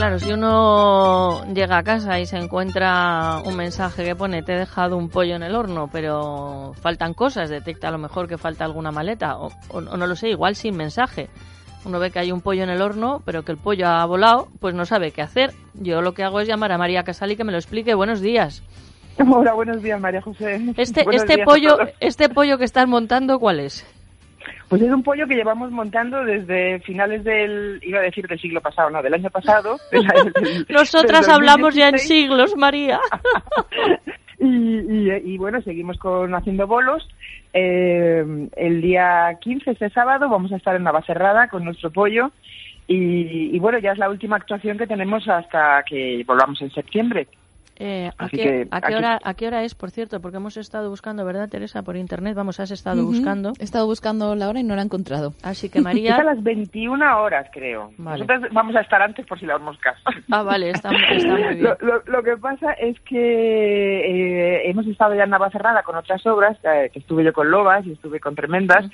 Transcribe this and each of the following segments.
Claro, si uno llega a casa y se encuentra un mensaje que pone te he dejado un pollo en el horno, pero faltan cosas, detecta a lo mejor que falta alguna maleta, o, o- no lo sé, igual sin mensaje. Uno ve que hay un pollo en el horno, pero que el pollo ha volado, pues no sabe qué hacer. Yo lo que hago es llamar a María Casali que me lo explique. Buenos días. Hola, buenos días, María José. Este, Buenos este pollo, este pollo que estás montando, ¿cuál es? Pues es un pollo que llevamos montando desde finales del, iba a decir del siglo pasado, no, del año pasado. del- Nosotras del hablamos ya en 2016. siglos, María. Y, y, y bueno, seguimos con haciendo bolos. Eh, el día 15, este sábado, vamos a estar en Navacerrada con nuestro pollo. Y, y bueno, ya es la última actuación que tenemos hasta que volvamos en septiembre. Eh, ¿a, qué, que a qué aquí- hora, ¿A qué hora es, por cierto? Porque hemos estado buscando, ¿verdad, Teresa? Por internet, vamos, has estado buscando. He estado buscando la hora y no la he encontrado. Así que Es a María... las 21 horas, creo. Vale. Nosotros vamos a estar antes por si damos caso. Ah, vale, está, está muy bien. Lo, lo- lo que pasa es que eh, hemos estado ya en Navacerrada con otras obras, eh, que estuve yo con Lobas y estuve con Tremendas,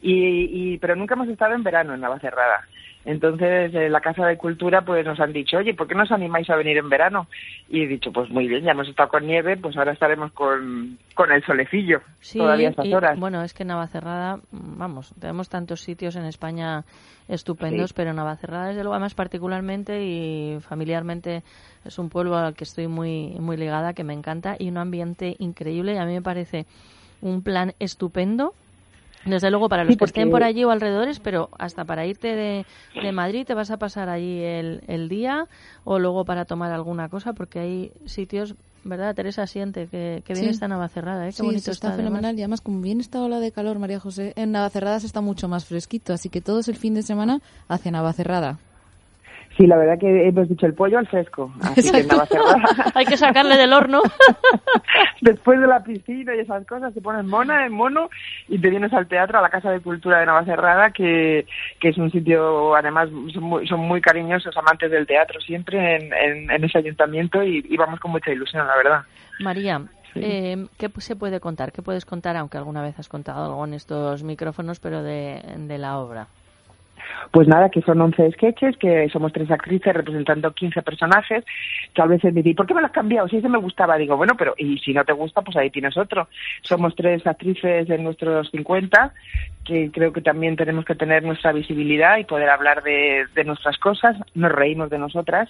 y, y- pero nunca hemos estado en verano en Navacerrada. Entonces, en la Casa de Cultura pues nos han dicho, oye, ¿por qué no os animáis a venir en verano? Y he dicho, pues muy bien, ya hemos estado con nieve, pues ahora estaremos con, con el solecillo Sí, todavía a estas y, horas. bueno, es que Navacerrada, mm, vamos, tenemos tantos sitios en España estupendos, Sí. pero Navacerrada, desde luego, además particularmente y familiarmente, es un pueblo al que estoy muy, muy ligada, que me encanta, y un ambiente increíble, y a mí me parece un plan estupendo. Desde luego para los Sí, que estén por allí o alrededores, pero hasta para irte de, de Madrid te vas a pasar allí el, el día o luego para tomar alguna cosa, porque hay sitios, ¿verdad? Teresa siente que, que bien Sí. está Navacerrada, ¿eh? Qué sí, bonito está, está. además. fenomenal. Y además, como bien está ola de calor, María José, en Navacerrada se está mucho más fresquito. Así que todos el fin de semana hacia Navacerrada. Sí, la verdad que hemos dicho el pollo al fresco, así que. Hay que sacarle del horno. Después de la piscina y esas cosas, te pones mona en mono y te vienes al teatro, a la Casa de Cultura de Navacerrada, que, que es un sitio, además, son muy, son muy cariñosos, amantes del teatro siempre en, en, en ese ayuntamiento y, y vamos con mucha ilusión, la verdad. María, eh, ¿qué se puede contar? ¿Qué puedes contar, aunque alguna vez has contado algo en estos micrófonos, pero de, de la obra? Pues nada, que son 11 sketches, que somos tres actrices representando 15 personajes, que a veces me ¿por qué me lo has cambiado? Si ese me gustaba, digo, bueno, pero y si no te gusta, pues ahí tienes otro. Somos tres actrices de nuestros 50, que creo que también tenemos que tener nuestra visibilidad y poder hablar de, de nuestras cosas, nos reímos de nosotras,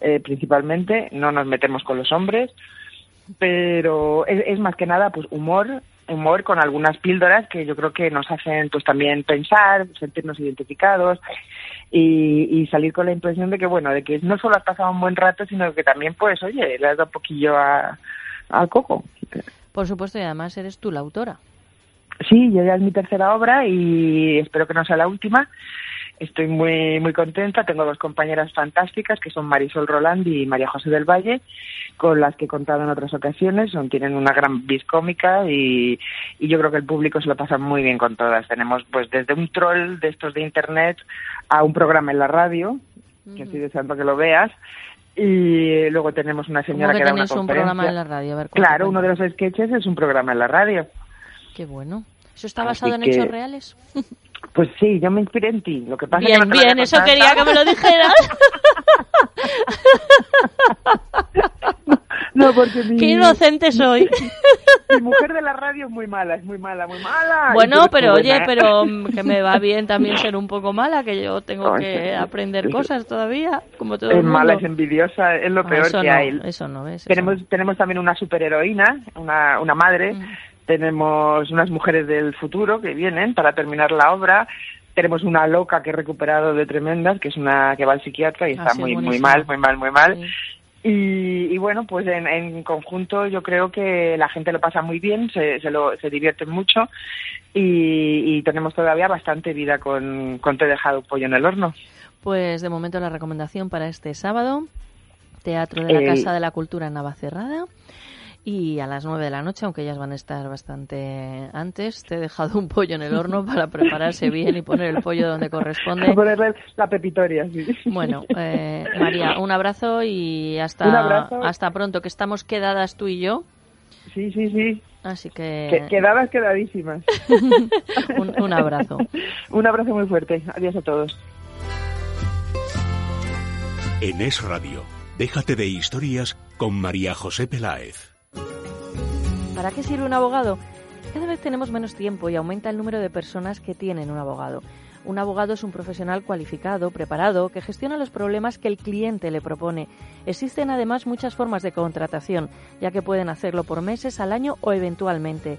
eh, principalmente, no nos metemos con los hombres, pero es, es más que nada pues humor humor con algunas píldoras que yo creo que nos hacen pues también pensar sentirnos identificados y, y salir con la impresión de que bueno de que no solo has pasado un buen rato sino que también pues oye le has dado un poquillo a, al coco Por supuesto, y además eres tú la autora. sí ya ya es mi tercera obra y espero que no sea la última Estoy muy muy contenta. Tengo dos compañeras fantásticas que son Marisol Roland y María José del Valle, con las que he contado en otras ocasiones. Son, tienen una gran vis cómica y, y yo creo que el público se lo pasa muy bien con todas. Tenemos pues desde un troll de estos de internet a un programa en la radio, que estoy deseando que lo veas. Y luego tenemos una ¿Cómo señora que que, da una tenéis un conferencia. programa en la radio? A ver, cuenta, Claro, uno de los sketches es un programa en la radio. Qué bueno. ¿Eso está Así basado en que- hechos reales? Pues sí, yo me inspiré en ti. Lo que pasa Bien, que no te bien, eso quería que me lo dijeras. No, porque mi, Qué inocente soy. mi mujer de la radio es muy mala, es muy mala, muy mala. Bueno, pero oye, pero mm, que me va bien también ser un poco mala, que yo tengo que aprender cosas todavía, como todo el Es mundo. mala, es envidiosa, es lo Ah, peor que no, hay. Eso no eso Tenemos, no. tenemos también una superheroína, una, una madre, Mm. Tenemos unas mujeres del futuro que vienen para terminar la obra, tenemos una loca que he recuperado de tremendas, que es una que va al psiquiatra y Ah, está sí, muy, muy mal, muy mal, muy mal. Sí. Y, bueno, pues en, conjunto yo creo que la gente lo pasa muy bien, se, se, lo, se divierten mucho y, tenemos todavía bastante vida con, con Te he dejado pollo en el horno. Pues de momento la recomendación para este sábado, Teatro de la Casa de la Cultura en Navacerrada. Y a las nueve de la noche, aunque ellas van a estar bastante antes, te he dejado un pollo en el horno para prepararse bien y poner el pollo donde corresponde. ponerle la pepitoria, sí. Bueno, eh, María, un abrazo y hasta, hasta pronto, que estamos quedadas tú y yo. Sí, sí, sí. Así que... quedadas, quedadísimas. un, un abrazo. un abrazo muy fuerte. Adiós a todos. En Es Radio, déjate de historias con María José Peláez. ¿Para qué sirve un abogado? Cada vez tenemos menos tiempo y aumenta el número de personas que tienen un abogado. Un abogado es un profesional cualificado, preparado, que gestiona los problemas que el cliente le propone. Existen además muchas formas de contratación, ya que pueden hacerlo por meses, al año o eventualmente.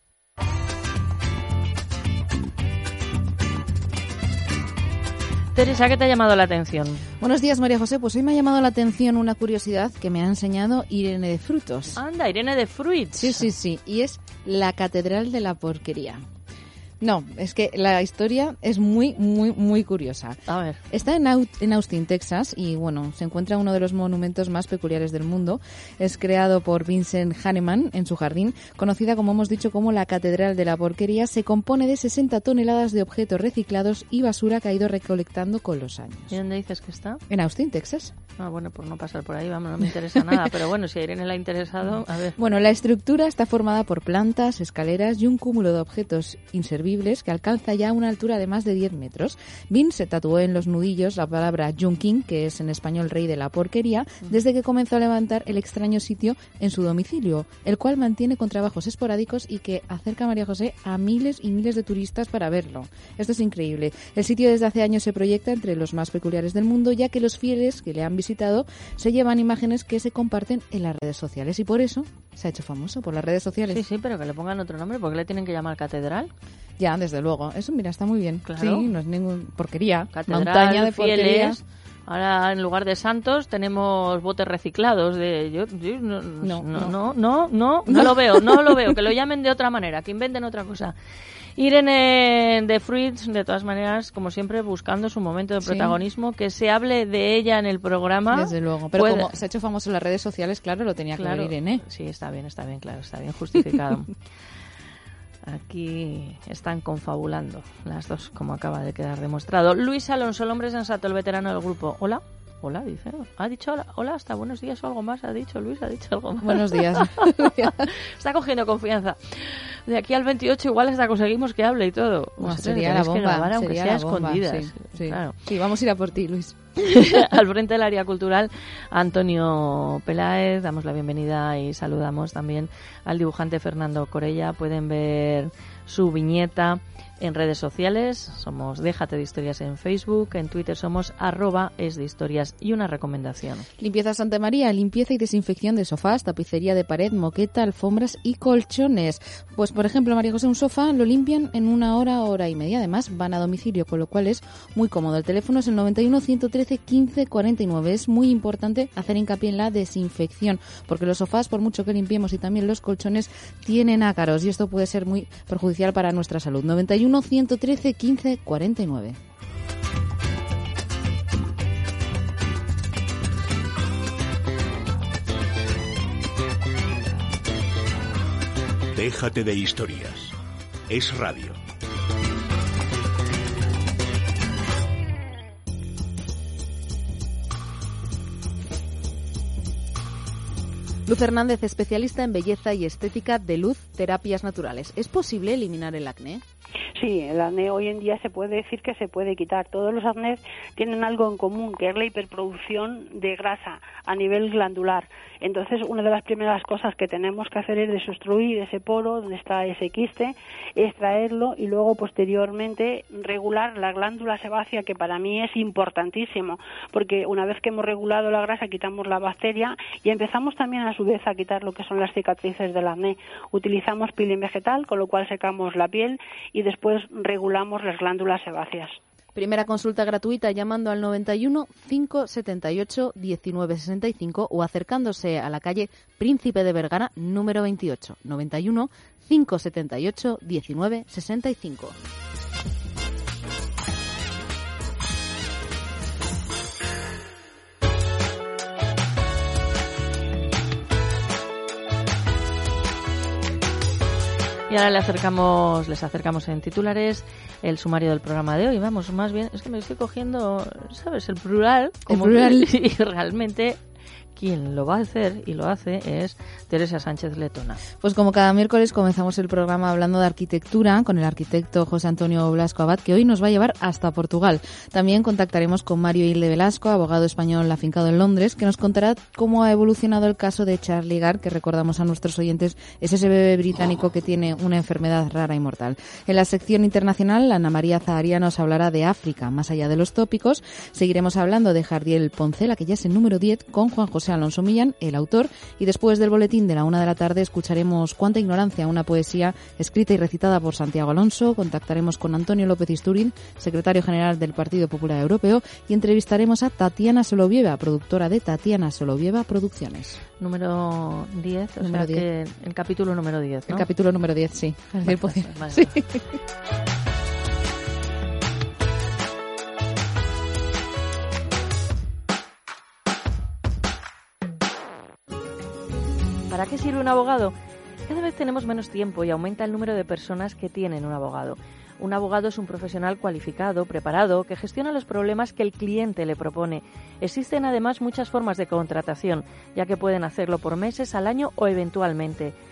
Teresa, ¿qué te ha llamado la atención? Buenos días, María José. Pues hoy me ha llamado la atención una curiosidad que me ha enseñado Irene de Frutos. Anda, Irene de Fruits. Sí, sí, sí. Y es la Catedral de la Porquería. No, es que la historia es muy, muy, muy curiosa. A ver. Está en, en Austin, Texas, y bueno, se encuentra uno de los monumentos más peculiares del mundo. Es creado por Vincent Hahnemann en su jardín, conocida como hemos dicho como la Catedral de la Porquería. Se compone de 60 toneladas de objetos reciclados y basura que ha ido recolectando con los años. ¿Y dónde dices que está? En Austin, Texas. Ah, bueno, por no pasar por ahí, vamos, no me interesa nada. Pero bueno, si a Irene le ha interesado, a ver. Bueno, la estructura está formada por plantas, escaleras y un cúmulo de objetos inservibles que alcanza ya una altura de más de 10 metros. Vin se tatuó en los nudillos la palabra Junkin, que es en español rey de la porquería, desde que comenzó a levantar el extraño sitio en su domicilio, el cual mantiene con trabajos esporádicos y que acerca a María José a miles y miles de turistas para verlo. Esto es increíble. El sitio desde hace años se proyecta entre los más peculiares del mundo, ya que los fieles que le han visitado se llevan imágenes que se comparten en las redes sociales y por eso se ha hecho famoso por las redes sociales. Sí, sí, pero que le pongan otro nombre, porque le tienen que llamar catedral. Ya, desde luego. Eso, mira, está muy bien. Claro. Sí, no es ningún porquería. Catedral, Montaña de fieles. Ahora, en lugar de santos, tenemos botes reciclados. De, yo, no, no, no, no, no, no, lo veo, no lo veo. Que lo llamen de otra manera, que inventen otra cosa. Irene de Fruits, de todas maneras, como siempre, buscando su momento de protagonismo, que se hable de ella en el programa. Desde luego, pero como se ha hecho famoso en las redes sociales, claro, lo tenía claro, que ver Irene. Sí, está bien, está bien, claro, está bien justificado. Aquí están confabulando las dos, como acaba de quedar demostrado. Luis Alonso, el hombre sensato, el veterano del grupo. Hola. Hola, dice. Ha dicho hola, hola, hasta buenos días o algo más. Ha dicho Luis, ha dicho algo más. Buenos días. está cogiendo confianza. De aquí al 28 igual hasta conseguimos que hable y todo. No, sería la bomba. Grabar, aunque sería sea bomba, escondidas. Sí, sí. Claro. sí, vamos a ir a por ti, Luis. al frente del área cultural, Antonio Peláez. Damos la bienvenida y saludamos también al dibujante Fernando Corella. Pueden ver su viñeta en redes sociales. Somos Déjate de Historias en Facebook. En Twitter somos arroba es de historias. Y una recomendación. Limpieza Santa María, limpieza y desinfección de sofás, tapicería de pared, moqueta, alfombras y colchones. Pues por ejemplo, María José, un sofá lo limpian en una hora, hora y media. Además, van a domicilio, con lo cual es muy cómodo. El teléfono es el 91 113 15 49. Es muy importante hacer hincapié en la desinfección, porque los sofás, por mucho que limpiemos y también los colchones, tienen ácaros y esto puede ser muy perjudicial para nuestra salud. 91 113 15 49. Déjate de historias. Es radio. Luz Hernández, especialista en belleza y estética de luz, terapias naturales. ¿Es posible eliminar el acné? Sí, el acné hoy en día se puede decir que se puede quitar. Todos los acnés tienen algo en común, que es la hiperproducción de grasa a nivel glandular. Entonces, una de las primeras cosas que tenemos que hacer es desobstruir ese poro donde está ese quiste, extraerlo y luego posteriormente regular la glándula sebácea, que para mí es importantísimo, porque una vez que hemos regulado la grasa quitamos la bacteria y empezamos también a su vez a quitar lo que son las cicatrices del acné. Utilizamos peeling vegetal, con lo cual secamos la piel y después regulamos las glándulas sebáceas. Primera consulta gratuita llamando al 91 578 1965 o acercándose a la calle Príncipe de Vergara número 28 91 578 1965. Y ahora le acercamos, les acercamos en titulares el sumario del programa de hoy. Vamos, más bien, es que me estoy cogiendo, ¿sabes? El plural. Como El plural. Y realmente quien lo va a hacer y lo hace es Teresa Sánchez Letona. Pues como cada miércoles comenzamos el programa hablando de arquitectura con el arquitecto José Antonio Blasco Abad, que hoy nos va a llevar hasta Portugal. También contactaremos con Mario Hilde Velasco, abogado español afincado en Londres, que nos contará cómo ha evolucionado el caso de Charlie Gard, que recordamos a nuestros oyentes es ese bebé británico que tiene una enfermedad rara y mortal. En la sección internacional, Ana María Zaharia nos hablará de África, más allá de los tópicos. Seguiremos hablando de Jardiel Poncela, que ya es el número 10, con Juan José Alonso Millán, el autor, y después del boletín de la una de la tarde escucharemos Cuánta ignorancia, una poesía escrita y recitada por Santiago Alonso, contactaremos con Antonio López Isturín, secretario general del Partido Popular Europeo, y entrevistaremos a Tatiana Solovieva, productora de Tatiana Solovieva Producciones. Número 10, o Número sea que el capítulo número 10, ¿no? El capítulo número 10, sí. Vale, Sí. ¿Para qué sirve un abogado? Cada vez tenemos menos tiempo y aumenta el número de personas que tienen un abogado. Un abogado es un profesional cualificado, preparado, que gestiona los problemas que el cliente le propone. Existen además muchas formas de contratación, ya que pueden hacerlo por meses, al año o eventualmente.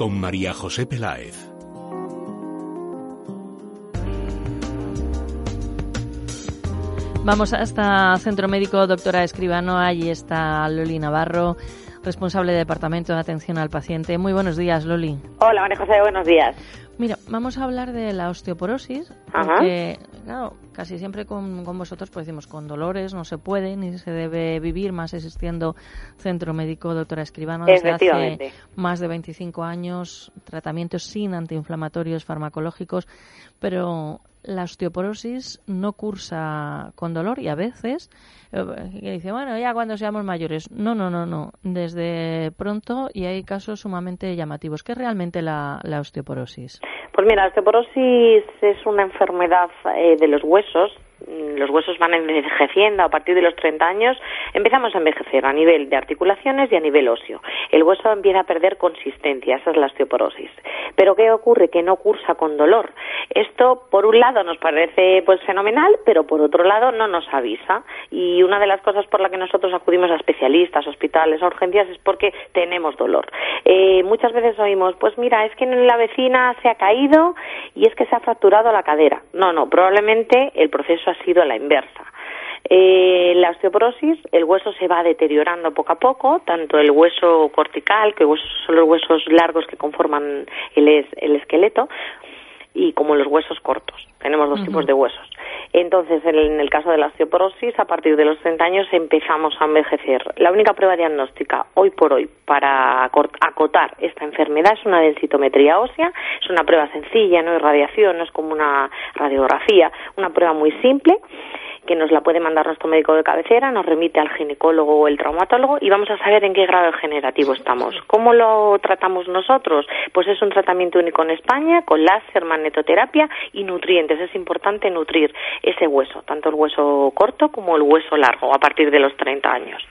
con María José Peláez. Vamos hasta Centro Médico Doctora Escribano. Allí está Loli Navarro, responsable de Departamento de Atención al Paciente. Muy buenos días, Loli. Hola, María José, buenos días. Mira, vamos a hablar de la osteoporosis, Ajá. porque, claro, casi siempre con, con vosotros pues decimos con dolores no se puede ni se debe vivir, más existiendo Centro Médico Doctora Escribano desde hace más de 25 años, tratamientos sin antiinflamatorios farmacológicos, pero la osteoporosis no cursa con dolor y a veces eh, dice, bueno, ya cuando seamos mayores. No, no, no, no. Desde pronto y hay casos sumamente llamativos. ¿Qué es realmente la, la osteoporosis? Pues mira, la osteoporosis es una enfermedad eh, de los huesos. Mm, Los huesos van envejeciendo a partir de los 30 años. Empezamos a envejecer a nivel de articulaciones y a nivel óseo. El hueso empieza a perder consistencia, esa es la osteoporosis. Pero ¿qué ocurre? Que no cursa con dolor. Esto, por un lado, nos parece pues fenomenal, pero por otro lado no nos avisa. Y una de las cosas por la que nosotros acudimos a especialistas, hospitales, urgencias, es porque tenemos dolor. Eh, muchas veces oímos, pues mira, es que la vecina se ha caído y es que se ha fracturado la cadera. No, no, probablemente el proceso ha sido la inversa. Eh, la osteoporosis, el hueso se va deteriorando poco a poco, tanto el hueso cortical, que son los huesos largos que conforman el, es- el esqueleto, y como los huesos cortos. Tenemos dos tipos de huesos. Entonces, en el caso de la osteoporosis, a partir de los 30 años empezamos a envejecer. La única prueba diagnóstica hoy por hoy para acotar esta enfermedad es una densitometría ósea. Es una prueba sencilla, no es radiación, no es como una radiografía, una prueba muy simple que nos la puede mandar nuestro médico de cabecera, nos remite al ginecólogo o el traumatólogo y vamos a saber en qué grado generativo estamos. ¿Cómo lo tratamos nosotros? Pues es un tratamiento único en España con láser, magnetoterapia y nutrientes. Es importante nutrir ese hueso, tanto el hueso corto como el hueso largo, a partir de los 30 años.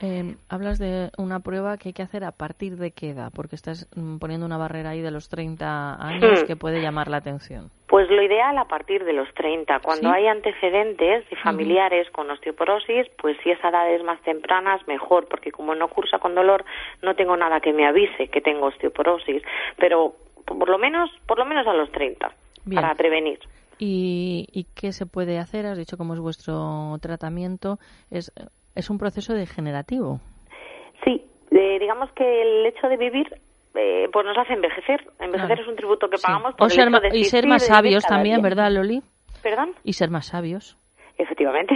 Eh, hablas de una prueba que hay que hacer a partir de qué edad, porque estás mm, poniendo una barrera ahí de los 30 años hmm. que puede llamar la atención. Pues lo ideal a partir de los 30. Cuando hay antecedentes de familiares con osteoporosis, pues si esa edad es más temprana, mejor, porque como no cursa con dolor, no tengo nada que me avise que tengo osteoporosis. Pero por lo menos, por lo menos a los 30, para prevenir. ¿Y, ¿Y qué se puede hacer? Has dicho cómo es vuestro tratamiento. Es es un proceso degenerativo. Sí, digamos que el hecho de vivir eh, pues nos hace envejecer. Envejecer es un tributo que pagamos por ser, y ser más sabios también, ¿verdad, Loli? ¿Perdón? Y ser más sabios. Efectivamente.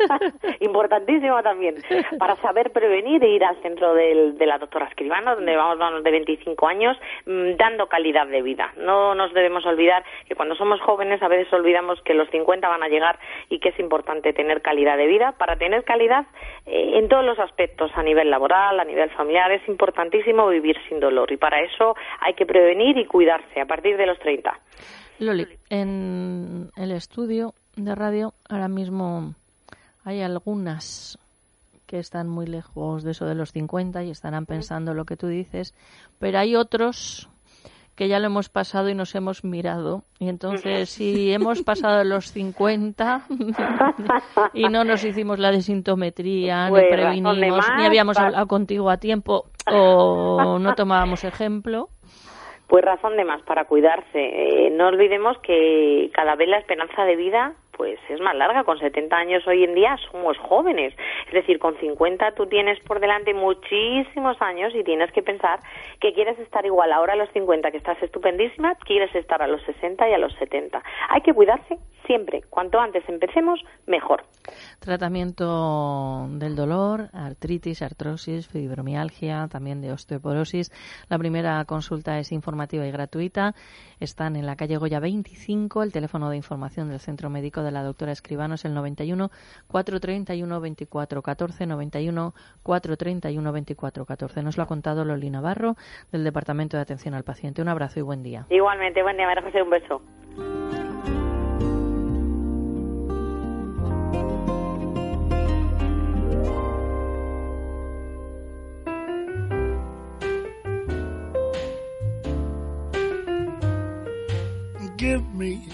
Importantísimo también. Para saber prevenir e ir al centro del, de la doctora Escribano, donde vamos vamos de 25 años, mm, dando calidad de vida. No nos debemos olvidar que cuando somos jóvenes a veces olvidamos que los 50 van a llegar y que es importante tener calidad de vida. Para tener calidad eh, en todos los aspectos, a nivel laboral, a nivel familiar, es importantísimo vivir sin dolor. Y para eso hay que prevenir y cuidarse a partir de los 30. Loli, en el estudio de radio, ahora mismo hay algunas que están muy lejos de eso de los 50 y estarán pensando lo que tú dices, pero hay otros que ya lo hemos pasado y nos hemos mirado. Y entonces, si hemos pasado los 50 y no nos hicimos la desintometría, ni pues, previnimos, ni habíamos hablado contigo a tiempo o no tomábamos ejemplo, pues razón de más para cuidarse. Eh, no olvidemos que cada vez la esperanza de vida pues es más larga. Con 70 años hoy en día somos jóvenes. Es decir, con 50 tú tienes por delante muchísimos años y tienes que pensar que quieres estar igual ahora a los 50, que estás estupendísima, quieres estar a los 60 y a los 70. Hay que cuidarse siempre. Cuanto antes empecemos, mejor. Tratamiento del dolor, artritis, artrosis, fibromialgia, también de osteoporosis. La primera consulta es informativa y gratuita. Están en la calle Goya 25. El teléfono de información del Centro Médico de la doctora Escribano es el 91 431 24 14 91 431 24 14. Nos lo ha contado Loli Navarro del Departamento de Atención al Paciente. Un abrazo y buen día. Igualmente, buen día, María José, un beso. Give me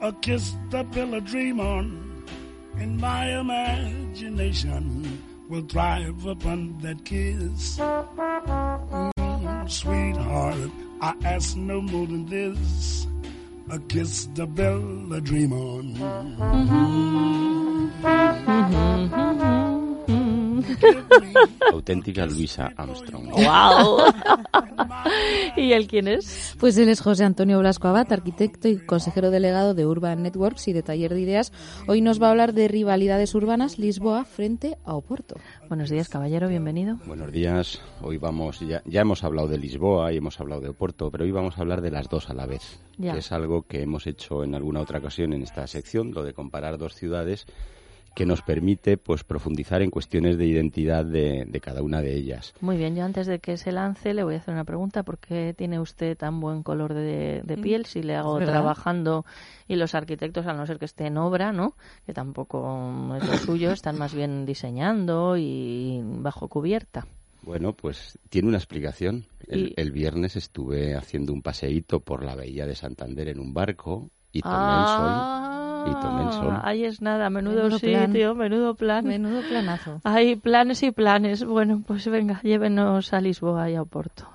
a kiss to build a dream on, and my imagination will thrive upon that kiss. Mm, sweetheart, I ask no more than this. A kiss to build a dream on. Mm-hmm. Mm-hmm. Auténtica Luisa Armstrong. ¡Wow! ¿Y él quién es? Pues él es José Antonio Blasco Abad, arquitecto y consejero delegado de Urban Networks y de Taller de Ideas. Hoy nos va a hablar de rivalidades urbanas Lisboa frente a Oporto. Buenos días, caballero, bienvenido. Buenos días. Hoy vamos, ya, ya hemos hablado de Lisboa y hemos hablado de Oporto, pero hoy vamos a hablar de las dos a la vez. Que es algo que hemos hecho en alguna otra ocasión en esta sección, lo de comparar dos ciudades que nos permite pues profundizar en cuestiones de identidad de, cada una de ellas. Muy bien, yo antes de que se lance le voy a hacer una pregunta. ¿Por qué tiene usted tan buen color de, mm, piel si le hago trabajando y los arquitectos, a no ser que esté en obra, ¿no? que tampoco es lo suyo, están más bien diseñando y bajo cubierta? Bueno, pues tiene una explicación. El, el, viernes estuve haciendo un paseíto por la bahía de Santander en un barco y tomé el sol ah, Ah, ahí es nada, menudo, sitio, menudo plan. Menudo planazo. Hay planes y planes. Bueno, pues venga, llévenos a Lisboa y a Oporto.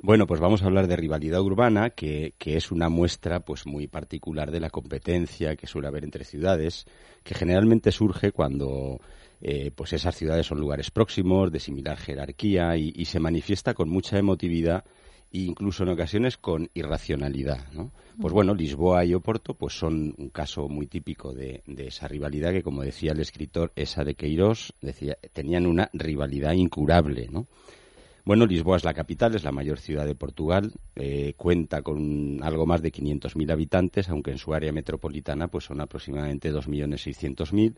Bueno, pues vamos a hablar de rivalidad urbana, que, que, es una muestra pues muy particular de la competencia que suele haber entre ciudades, que generalmente surge cuando eh, pues esas ciudades son lugares próximos, de similar jerarquía y, y se manifiesta con mucha emotividad e incluso en ocasiones con irracionalidad. ¿no? Pues bueno, Lisboa y Oporto pues son un caso muy típico de, esa rivalidad que, como decía el escritor, esa de Queiroz, decía, tenían una rivalidad incurable. ¿no? Bueno, Lisboa es la capital, es la mayor ciudad de Portugal, eh, cuenta con algo más de 500.000 habitantes, aunque en su área metropolitana pues son aproximadamente 2.600.000,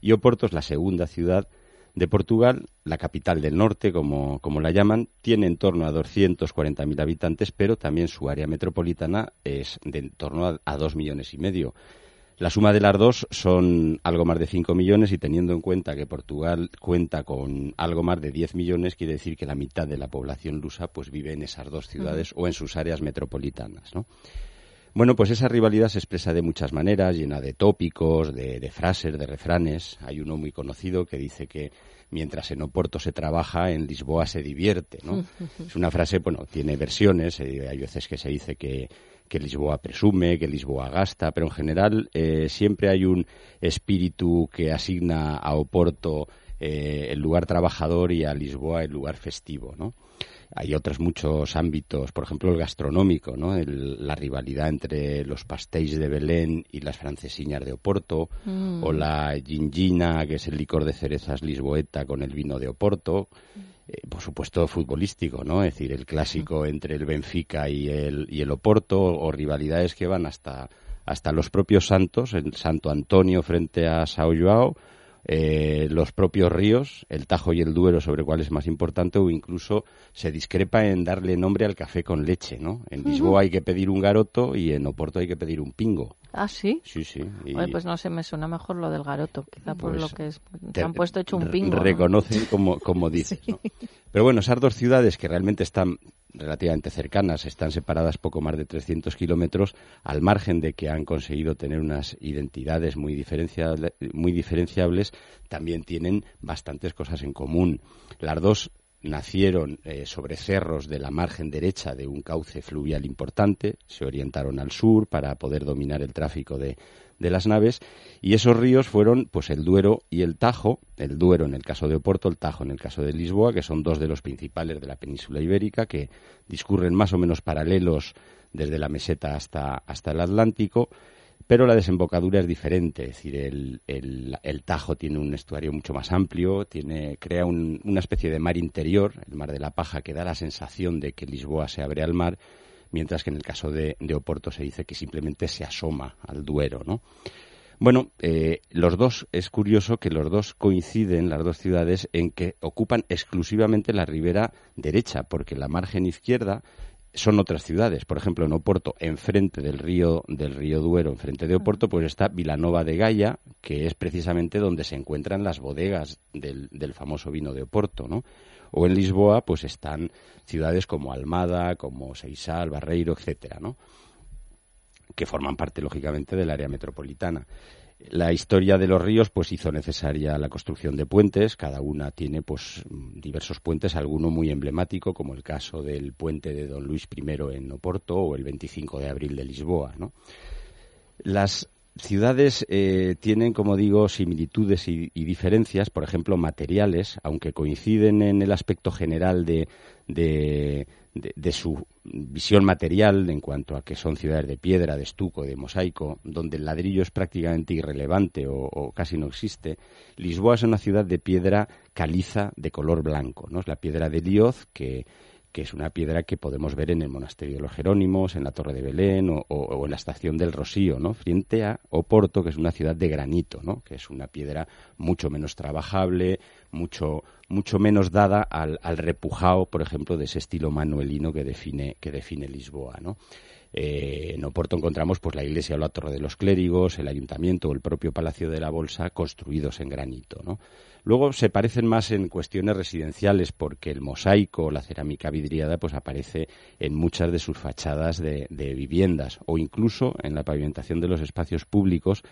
y Oporto es la segunda ciudad de Portugal, la capital del norte, como, como la llaman, tiene en torno a 240.000 habitantes, pero también su área metropolitana es de en torno a, a dos millones y medio. La suma de las dos son algo más de 5 millones y teniendo en cuenta que Portugal cuenta con algo más de 10 millones, quiere decir que la mitad de la población lusa pues vive en esas dos ciudades o en sus áreas metropolitanas, ¿no? Bueno, pues esa rivalidad se expresa de muchas maneras, llena de tópicos, de, frases, de refranes. Hay uno muy conocido que dice que mientras en Oporto se trabaja, en Lisboa se divierte, ¿no? Es una frase, bueno, tiene versiones, eh, hay veces que se dice que, Lisboa presume, que Lisboa gasta, pero en general eh, siempre hay un espíritu que asigna a Oporto eh, el lugar trabajador y a Lisboa el lugar festivo, ¿no? Hay otros muchos ámbitos, por ejemplo el gastronómico, ¿no? la rivalidad entre los pastéis de Belén y las francesiñas de Oporto, mm. o la gingina, que es el licor de cerezas lisboeta con el vino de Oporto, eh, por supuesto futbolístico, ¿no? Es decir, el clásico mm. entre el Benfica y el, y el Oporto, o rivalidades que van hasta, hasta los propios santos, el Santo Antonio frente a Sao Joao, eh, los propios ríos, el Tajo y el Duero, sobre cuál es más importante, o incluso se discrepa en darle nombre al café con leche, ¿no? En Lisboa hay que pedir un garoto y en Oporto hay que pedir un pingo. ¿Ah, sí? Sí, sí. pues no sé, me suena mejor lo del garoto, quizá por pues lo que es, te, han puesto hecho un pingo. Reconocen como, como dices, ¿no? Pero bueno, esas dos ciudades que realmente están relativamente cercanas, están separadas poco más de 300 kilómetros, al margen de que han conseguido tener unas identidades muy, diferenciables, también tienen bastantes cosas en común. Las dos nacieron eh, sobre cerros de la margen derecha de un cauce fluvial importante, se orientaron al sur para poder dominar el tráfico de, de las naves y esos ríos fueron pues el Duero y el Tajo, el Duero en el caso de Oporto, el Tajo en el caso de Lisboa, que son dos de los principales de la península ibérica que discurren más o menos paralelos desde la meseta hasta, hasta el Atlántico, pero la desembocadura es diferente, es decir, el, el, Tajo tiene un estuario mucho más amplio, tiene, crea una especie de mar interior, el mar de la Paja, que da la sensación de que Lisboa se abre al mar, mientras que en el caso de, Oporto se dice que simplemente se asoma al Duero, ¿no? Bueno, eh, los dos, es curioso que los dos coinciden, las dos ciudades, en que ocupan exclusivamente la ribera derecha, porque la margen izquierda son otras ciudades. Por ejemplo, en Oporto, enfrente del río, del río Duero, enfrente de Oporto, pues está Vilanova de Gaia, que es precisamente donde se encuentran las bodegas del, del famoso vino de Oporto, ¿no? O en Lisboa, pues están ciudades como Almada, como Seisal, Barreiro, etcétera, ¿no? que forman parte, lógicamente, del área metropolitana. La historia de los ríos pues hizo necesaria la construcción de puentes, cada una tiene pues diversos puentes, alguno muy emblemático como el caso del puente de Don Luis I en Oporto o el 25 de abril de Lisboa, ¿no? Las ciudades eh, tienen, como digo, similitudes y, diferencias, por ejemplo, materiales, aunque coinciden en el aspecto general de, de, su visión material en cuanto a que son ciudades de piedra, de estuco, de mosaico, donde el ladrillo es prácticamente irrelevante o, o, casi no existe. Lisboa es una ciudad de piedra caliza de color blanco, ¿no? Es la piedra de Lioz que que es una piedra que podemos ver en el monasterio de los Jerónimos, en la Torre de Belén o, en la estación del Rosío, ¿no? Frente a Oporto, que es una ciudad de granito, ¿no? Que es una piedra mucho menos trabajable, mucho, mucho menos dada al, al repujado, por ejemplo, de ese estilo manuelino que define, que define Lisboa, ¿no? Eh, en Oporto encontramos pues la iglesia o la torre de los clérigos, el ayuntamiento o el propio palacio de la bolsa construidos en granito. Luego se parecen más en cuestiones residenciales porque el mosaico, la cerámica vidriada, pues aparece en muchas de sus fachadas de, viviendas o incluso en la pavimentación de los espacios públicos.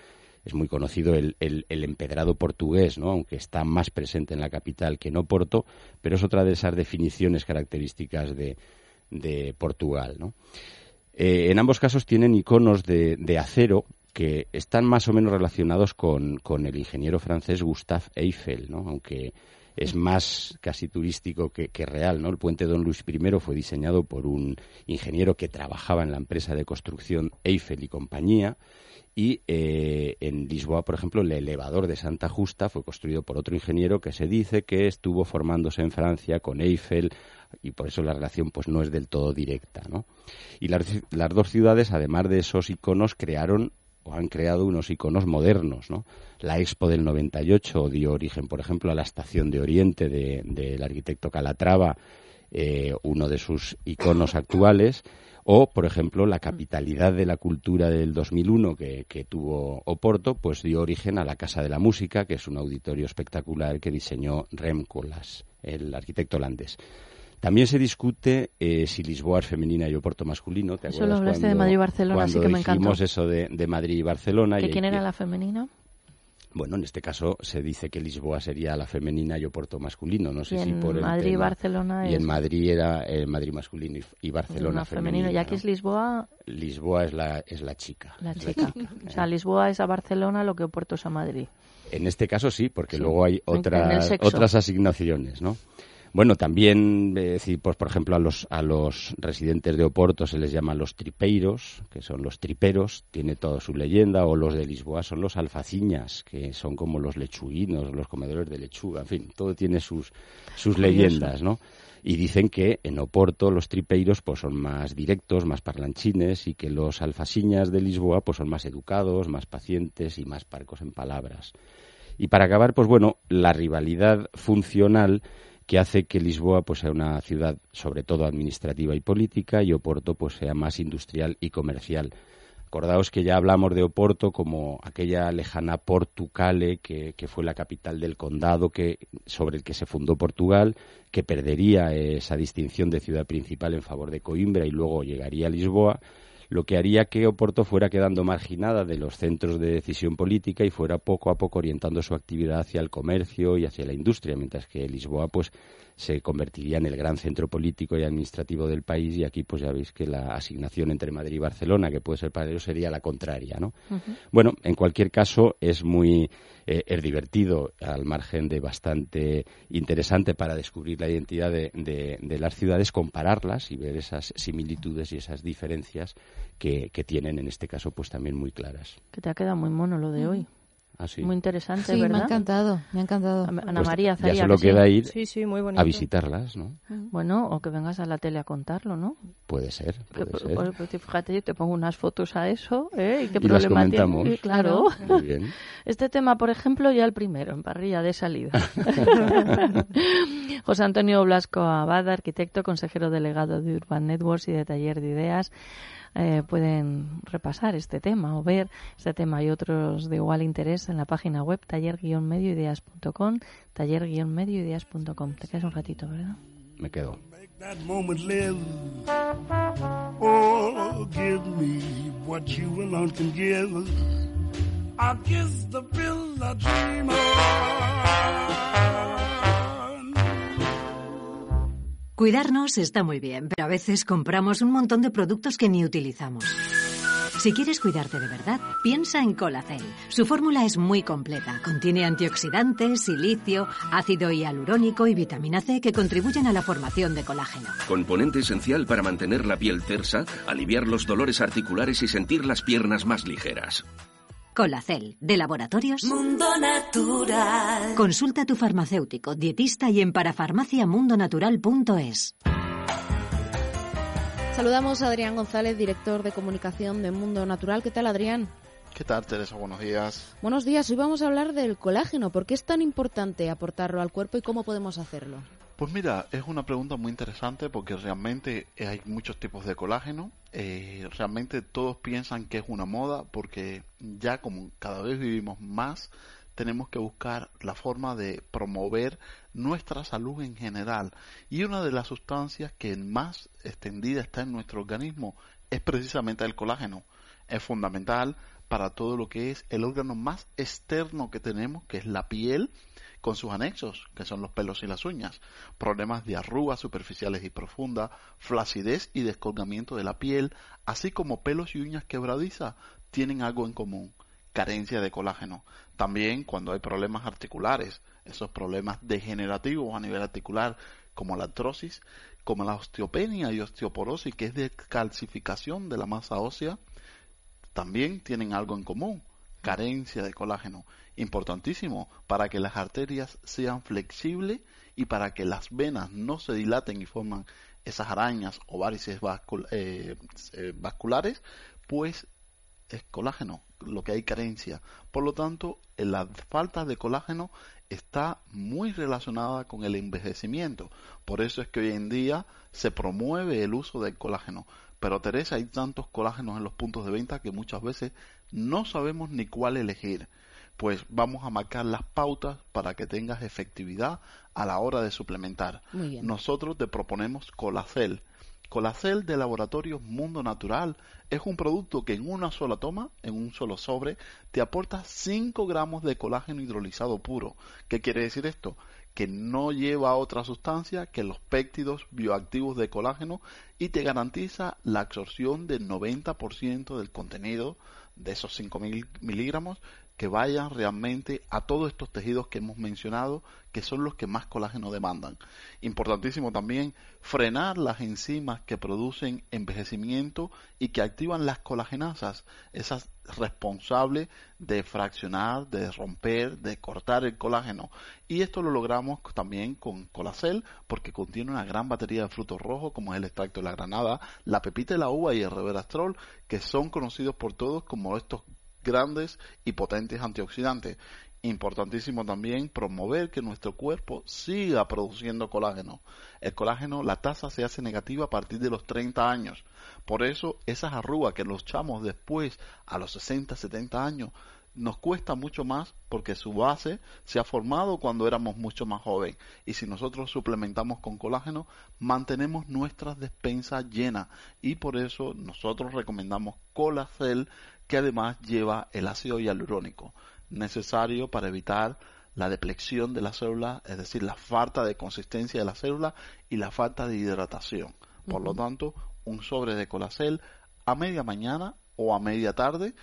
Es muy conocido el, empedrado portugués, ¿no? aunque está más presente en la capital que en Oporto, pero es otra de esas definiciones características de, Portugal. Eh, en ambos casos tienen iconos de acero que están más o menos relacionados con, el ingeniero francés Gustave Eiffel, ¿no? aunque es más casi turístico que, real, ¿no? El puente Don Luis I fue diseñado por un ingeniero que trabajaba en la empresa de construcción Eiffel y compañía. Y eh, en Lisboa, por ejemplo, el elevador de Santa Justa fue construido por otro ingeniero que se dice que estuvo formándose en Francia con Eiffel y por eso la relación pues no es del todo directa, ¿no? Y las, las dos ciudades, además de esos iconos, crearon o han creado unos iconos modernos, ¿no? La Expo del 98 dio origen, por ejemplo, a la Estación de Oriente del arquitecto Calatrava, eh, uno de sus iconos actuales, o, por ejemplo, la capitalidad de la cultura del 2001 que, que, tuvo Oporto, pues dio origen a la Casa de la Música, que es un auditorio espectacular que diseñó Rem Koolhaas, el arquitecto holandés. También se discute eh, si Lisboa es femenina y Oporto masculino. ¿Te eso lo hablaste de Madrid y Barcelona, así que me encantó. eso de, de, Madrid y Barcelona. ¿Que quién era la femenina? Bueno, en este caso se dice que Lisboa sería la femenina y Oporto masculino. No sé y si por el Madrid y Barcelona Y en Madrid era el eh, Madrid masculino y, Barcelona femenino. ¿Y aquí es Lisboa? Lisboa es la, es la chica. La chica. o sea, Lisboa es a Barcelona lo que Oporto es a Madrid. En este caso sí, porque luego hay otras, otras asignaciones, ¿no? Bueno, también, eh, decir, pues, por ejemplo, a los, a los residentes de Oporto se les llama los tripeiros, que son los triperos, tiene toda su leyenda, o los de Lisboa son los alfaciñas, que son como los lechuguinos, los comedores de lechuga, en fin, todo tiene sus, sus leyendas, ¿no? Y dicen que en Oporto los tripeiros pues son más directos, más parlanchines y que los alfaciñas de Lisboa pues son más educados, más pacientes y más parcos en palabras. Y para acabar, pues bueno, la rivalidad funcional que hace que Lisboa pues sea una ciudad sobre todo administrativa y política y Oporto pues sea más industrial y comercial. Acordaos que ya hablamos de Oporto como aquella lejana Portucale que, que, fue la capital del condado que, sobre el que se fundó Portugal, que perdería esa distinción de ciudad principal en favor de Coimbra y luego llegaría a Lisboa lo que haría que Oporto fuera quedando marginada de los centros de decisión política y fuera poco a poco orientando su actividad hacia el comercio y hacia la industria, mientras que Lisboa pues se convertiría en el gran centro político y administrativo del país y aquí pues ya veis que la asignación entre Madrid y Barcelona, que puede ser para ellos, sería la contraria, ¿no? Bueno, en cualquier caso es muy eh, es divertido al margen de bastante interesante para descubrir la identidad de, de, las ciudades, compararlas y ver esas similitudes y esas diferencias que, que, tienen en este caso pues también muy claras. Que te ha quedado muy mono lo de hoy. Ah, muy interesante, sí, ¿verdad? me ha encantado, me ha encantado. Ana pues María Ya solo queda ir sí, sí, muy a visitarlas, ¿no? Bueno, o que vengas a la tele a contarlo, ¿no? Puede ser, puede pues, ser. Pues, pues, fíjate, yo te pongo unas fotos a eso, ¿eh? ¿Y qué y problema las comentamos. tiene? Claro. Muy bien. Este tema, por ejemplo, ya el primero, en parrilla de salida. José Antonio Blasco Abad, arquitecto, consejero delegado de Urban Networks y de Taller de Ideas. Eh, pueden repasar este tema o ver este tema y otros de igual interés en la página web taller-medioideas.com, taller-medioideas.com. Te quedas un ratito, ¿verdad? Me quedo. Oh, give me what you alone can give. I'll kiss the pill I dream Cuidarnos está muy bien, pero a veces compramos un montón de productos que ni utilizamos. Si quieres cuidarte de verdad, piensa en Colacel. Su fórmula es muy completa. Contiene antioxidantes, silicio, ácido hialurónico y vitamina C que contribuyen a la formación de colágeno. Componente esencial para mantener la piel tersa, aliviar los dolores articulares y sentir las piernas más ligeras. Colacel, de Laboratorios Mundo Natural. Consulta a tu farmacéutico, dietista y en parafarmaciamundonatural.es. Saludamos a Adrián González, director de comunicación de Mundo Natural. ¿Qué tal, Adrián? ¿Qué tal, Teresa? Buenos días. Buenos días. Hoy vamos a hablar del colágeno. ¿Por qué es tan importante aportarlo al cuerpo y cómo podemos hacerlo? Pues mira, es una pregunta muy interesante porque realmente hay muchos tipos de colágeno. Eh, realmente todos piensan que es una moda porque ya como cada vez vivimos más, tenemos que buscar la forma de promover nuestra salud en general. Y una de las sustancias que más extendida está en nuestro organismo es precisamente el colágeno. Es fundamental para todo lo que es el órgano más externo que tenemos, que es la piel, con sus anexos, que son los pelos y las uñas, problemas de arrugas superficiales y profundas, flacidez y descolgamiento de la piel, así como pelos y uñas quebradizas, tienen algo en común. carencia de colágeno. También cuando hay problemas articulares, esos problemas degenerativos a nivel articular, como la artrosis, como la osteopenia y osteoporosis, que es de calcificación de la masa ósea, también tienen algo en común, carencia de colágeno. Importantísimo para que las arterias sean flexibles y para que las venas no se dilaten y forman esas arañas o varices eh, eh, vasculares, pues es colágeno, lo que hay carencia. Por lo tanto, la falta de colágeno está muy relacionada con el envejecimiento. Por eso es que hoy en día se promueve el uso del colágeno. Pero Teresa, hay tantos colágenos en los puntos de venta que muchas veces no sabemos ni cuál elegir. Pues vamos a marcar las pautas para que tengas efectividad a la hora de suplementar. Nosotros te proponemos Colacel. Colacel de Laboratorios Mundo Natural es un producto que en una sola toma, en un solo sobre, te aporta 5 gramos de colágeno hidrolizado puro. ¿Qué quiere decir esto? que no lleva otra sustancia que los péptidos bioactivos de colágeno y te garantiza la absorción del 90% del contenido de esos 5.000 miligramos que vayan realmente a todos estos tejidos que hemos mencionado, que son los que más colágeno demandan. Importantísimo también frenar las enzimas que producen envejecimiento y que activan las colagenasas, esas responsables de fraccionar, de romper, de cortar el colágeno. Y esto lo logramos también con Colacel porque contiene una gran batería de frutos rojos como es el extracto de la granada, la pepita de la uva y el reverastrol, que son conocidos por todos como estos grandes y potentes antioxidantes. Importantísimo también promover que nuestro cuerpo siga produciendo colágeno. El colágeno, la tasa se hace negativa a partir de los 30 años. Por eso esas arrugas que los echamos después a los 60, 70 años nos cuesta mucho más porque su base se ha formado cuando éramos mucho más jóvenes. Y si nosotros suplementamos con colágeno, mantenemos nuestras despensas llenas. Y por eso nosotros recomendamos Colacel que además lleva el ácido hialurónico, necesario para evitar la deplexión de la célula, es decir, la falta de consistencia de la célula y la falta de hidratación. Por lo tanto, un sobre de colacel a media mañana o a media tarde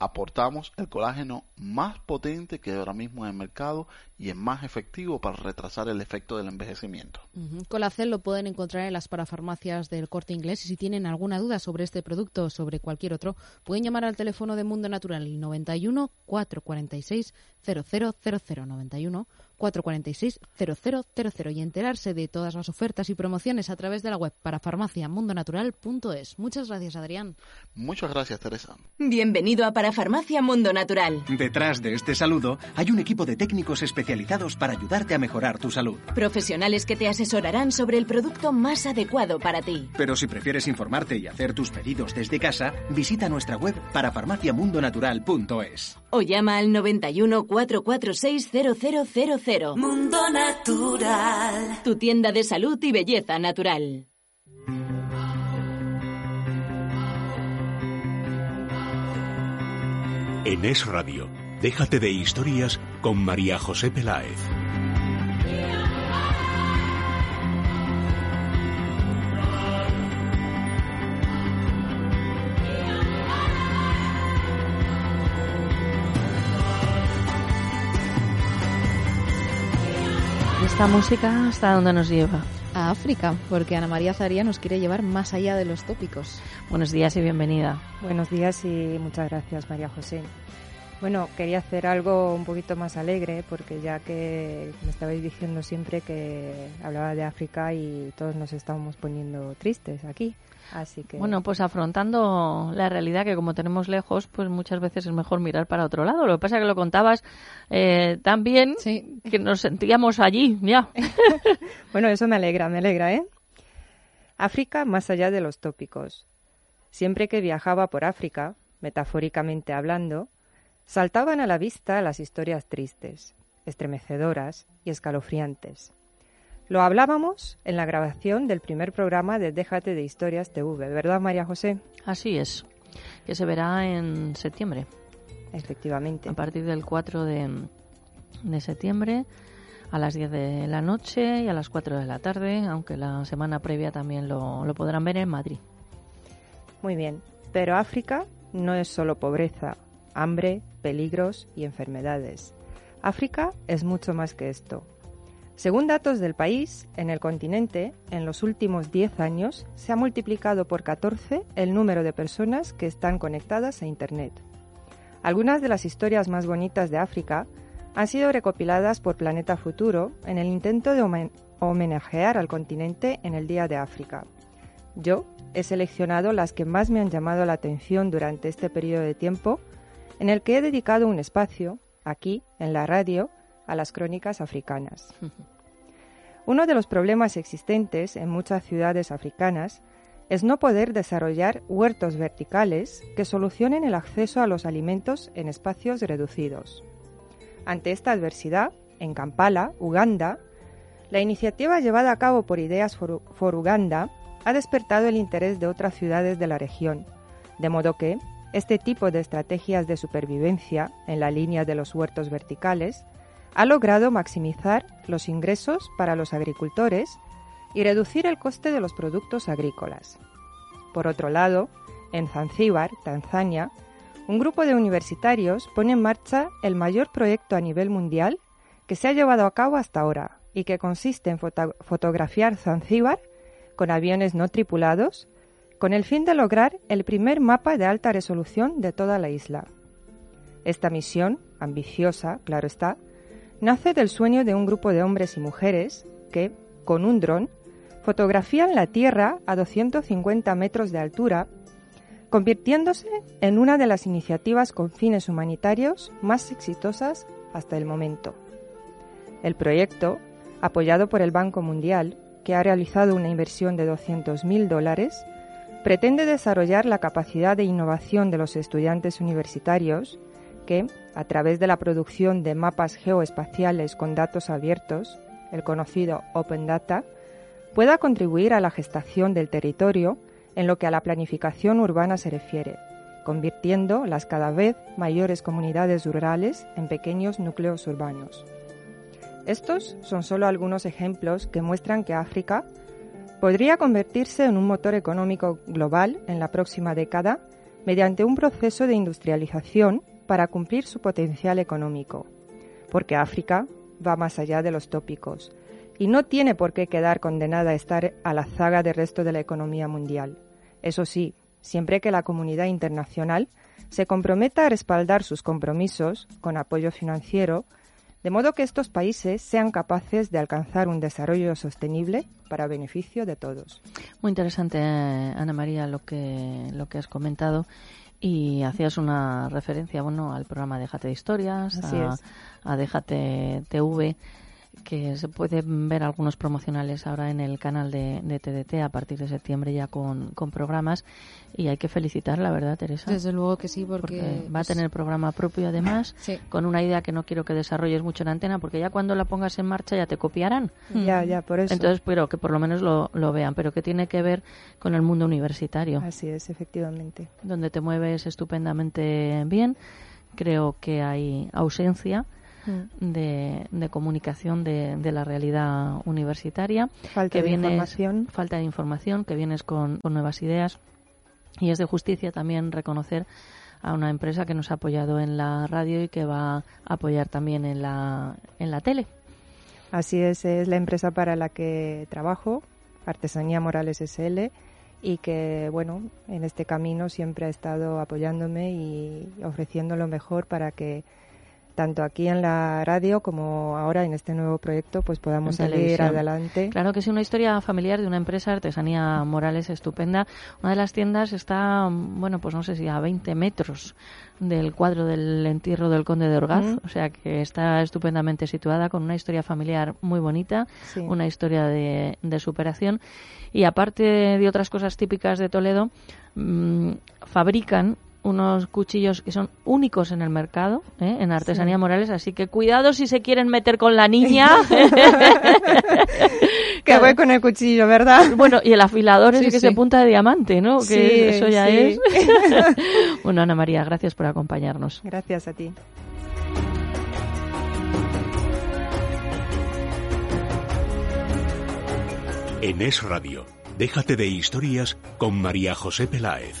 aportamos el colágeno más potente que ahora mismo en el mercado y es más efectivo para retrasar el efecto del envejecimiento. Colacel lo pueden encontrar en las parafarmacias del corte inglés y si tienen alguna duda sobre este producto o sobre cualquier otro, pueden llamar al teléfono de Mundo Natural el 91 446 0000 91 446 0000 y enterarse de todas las ofertas y promociones a través de la web para farmaciamundonatural.es. Muchas gracias, Adrián. Muchas gracias, Teresa. Bienvenido a Parafarmacia Mundo Natural. Detrás de este saludo hay un equipo de técnicos especializados para ayudarte a mejorar tu salud. Profesionales que te asesorarán sobre el producto más adecuado para ti. Pero si prefieres informarte y hacer tus pedidos desde casa, visita nuestra web parafarmaciamundonatural.es. O llama al 91 446 0000. Mundo Natural. Tu tienda de salud y belleza natural. En Es Radio, déjate de historias con María José Peláez. Esta música hasta dónde nos lleva? A África, porque Ana María Zaría nos quiere llevar más allá de los tópicos. Buenos días y bienvenida. Buenos días y muchas gracias, María José. Bueno, quería hacer algo un poquito más alegre, porque ya que me estabais diciendo siempre que hablaba de África y todos nos estábamos poniendo tristes aquí. Así que... Bueno, pues afrontando la realidad que como tenemos lejos, pues muchas veces es mejor mirar para otro lado. Lo que pasa es que lo contabas eh, tan bien que nos sentíamos allí, ya. bueno, eso me alegra, me alegra, ¿eh? África más allá de los tópicos. Siempre que viajaba por África, metafóricamente hablando, saltaban a la vista las historias tristes, estremecedoras y escalofriantes lo hablábamos en la grabación del primer programa de Déjate de Historias TV, ¿verdad, María José? Así es, que se verá en septiembre. Efectivamente. A partir del 4 de, septiembre a las 10 de la noche y a las 4 de la tarde, aunque la semana previa también lo, lo podrán ver en Madrid. Muy bien, pero África no es solo pobreza, hambre, peligros y enfermedades. África es mucho más que esto. Según datos del país, en el continente, en los últimos 10 años, se ha multiplicado por 14 el número de personas que están conectadas a Internet. Algunas de las historias más bonitas de África han sido recopiladas por Planeta Futuro en el intento de homenajear al continente en el Día de África. Yo he seleccionado las que más me han llamado la atención durante este periodo de tiempo, en el que he dedicado un espacio, aquí, en la radio, a las crónicas africanas. Uno de los problemas existentes en muchas ciudades africanas es no poder desarrollar huertos verticales que solucionen el acceso a los alimentos en espacios reducidos. Ante esta adversidad, en Kampala, Uganda, la iniciativa llevada a cabo por Ideas for, for Uganda ha despertado el interés de otras ciudades de la región, de modo que este tipo de estrategias de supervivencia en la línea de los huertos verticales ha logrado maximizar los ingresos para los agricultores y reducir el coste de los productos agrícolas. Por otro lado, en Zanzíbar, Tanzania, un grupo de universitarios pone en marcha el mayor proyecto a nivel mundial que se ha llevado a cabo hasta ahora y que consiste en fotografiar Zanzíbar con aviones no tripulados con el fin de lograr el primer mapa de alta resolución de toda la isla. Esta misión, ambiciosa, claro está, nace del sueño de un grupo de hombres y mujeres que, con un dron, fotografían la Tierra a 250 metros de altura, convirtiéndose en una de las iniciativas con fines humanitarios más exitosas hasta el momento. El proyecto, apoyado por el Banco Mundial, que ha realizado una inversión de 200.000 dólares, pretende desarrollar la capacidad de innovación de los estudiantes universitarios que, a través de la producción de mapas geoespaciales con datos abiertos, el conocido Open Data, pueda contribuir a la gestación del territorio en lo que a la planificación urbana se refiere, convirtiendo las cada vez mayores comunidades rurales en pequeños núcleos urbanos. Estos son solo algunos ejemplos que muestran que África podría convertirse en un motor económico global en la próxima década mediante un proceso de industrialización para cumplir su potencial económico, porque África va más allá de los tópicos y no tiene por qué quedar condenada a estar a la zaga del resto de la economía mundial. Eso sí, siempre que la comunidad internacional se comprometa a respaldar sus compromisos con apoyo financiero, de modo que estos países sean capaces de alcanzar un desarrollo sostenible para beneficio de todos. Muy interesante, Ana María, lo que, lo que has comentado. Y hacías una referencia bueno al programa Déjate de Historias, a, a, Déjate TV, que se pueden ver algunos promocionales ahora en el canal de, de TDT a partir de septiembre ya con, con, programas. Y hay que felicitar la verdad Teresa. Desde luego que sí porque, va a tener programa propio además con una idea que no quiero que desarrolles mucho en antena porque ya cuando la pongas en marcha ya te copiarán. Ya ya por eso. Entonces pero que por lo menos lo, lo vean pero que tiene que ver con el mundo universitario. Así es efectivamente. Donde te mueves estupendamente bien. Creo que hay ausencia Mm. de, comunicación de, la realidad universitaria. Falta que de información. Falta de información, que vienes con, nuevas ideas. Y es de justicia también reconocer a una empresa que nos ha apoyado en la radio y que va a apoyar también en la, en la tele. Así es, es la empresa para la que trabajo, Artesanía Morales SL, y que, bueno, en este camino siempre ha estado apoyándome y ofreciendo lo mejor para que tanto aquí en la radio como ahora en este nuevo proyecto, pues podamos salir adelante. Claro que es una historia familiar de una empresa, Artesanía Morales, estupenda. Una de las tiendas está, bueno, pues no sé si a 20 metros del cuadro del entierro del conde de Orgaz, o sea que está estupendamente situada con una historia familiar muy bonita, una historia de, superación y aparte de otras cosas típicas de Toledo, mm, fabrican unos cuchillos que son únicos en el mercado, ¿eh? en Artesanía Morales, así que cuidado si se quieren meter con la niña. que voy con el cuchillo, ¿verdad? Bueno, y el afilador es que se punta de diamante, ¿no? Que eso ya es. bueno, Ana María, gracias por acompañarnos. Gracias a ti. En Es Radio, déjate de historias con María José Peláez.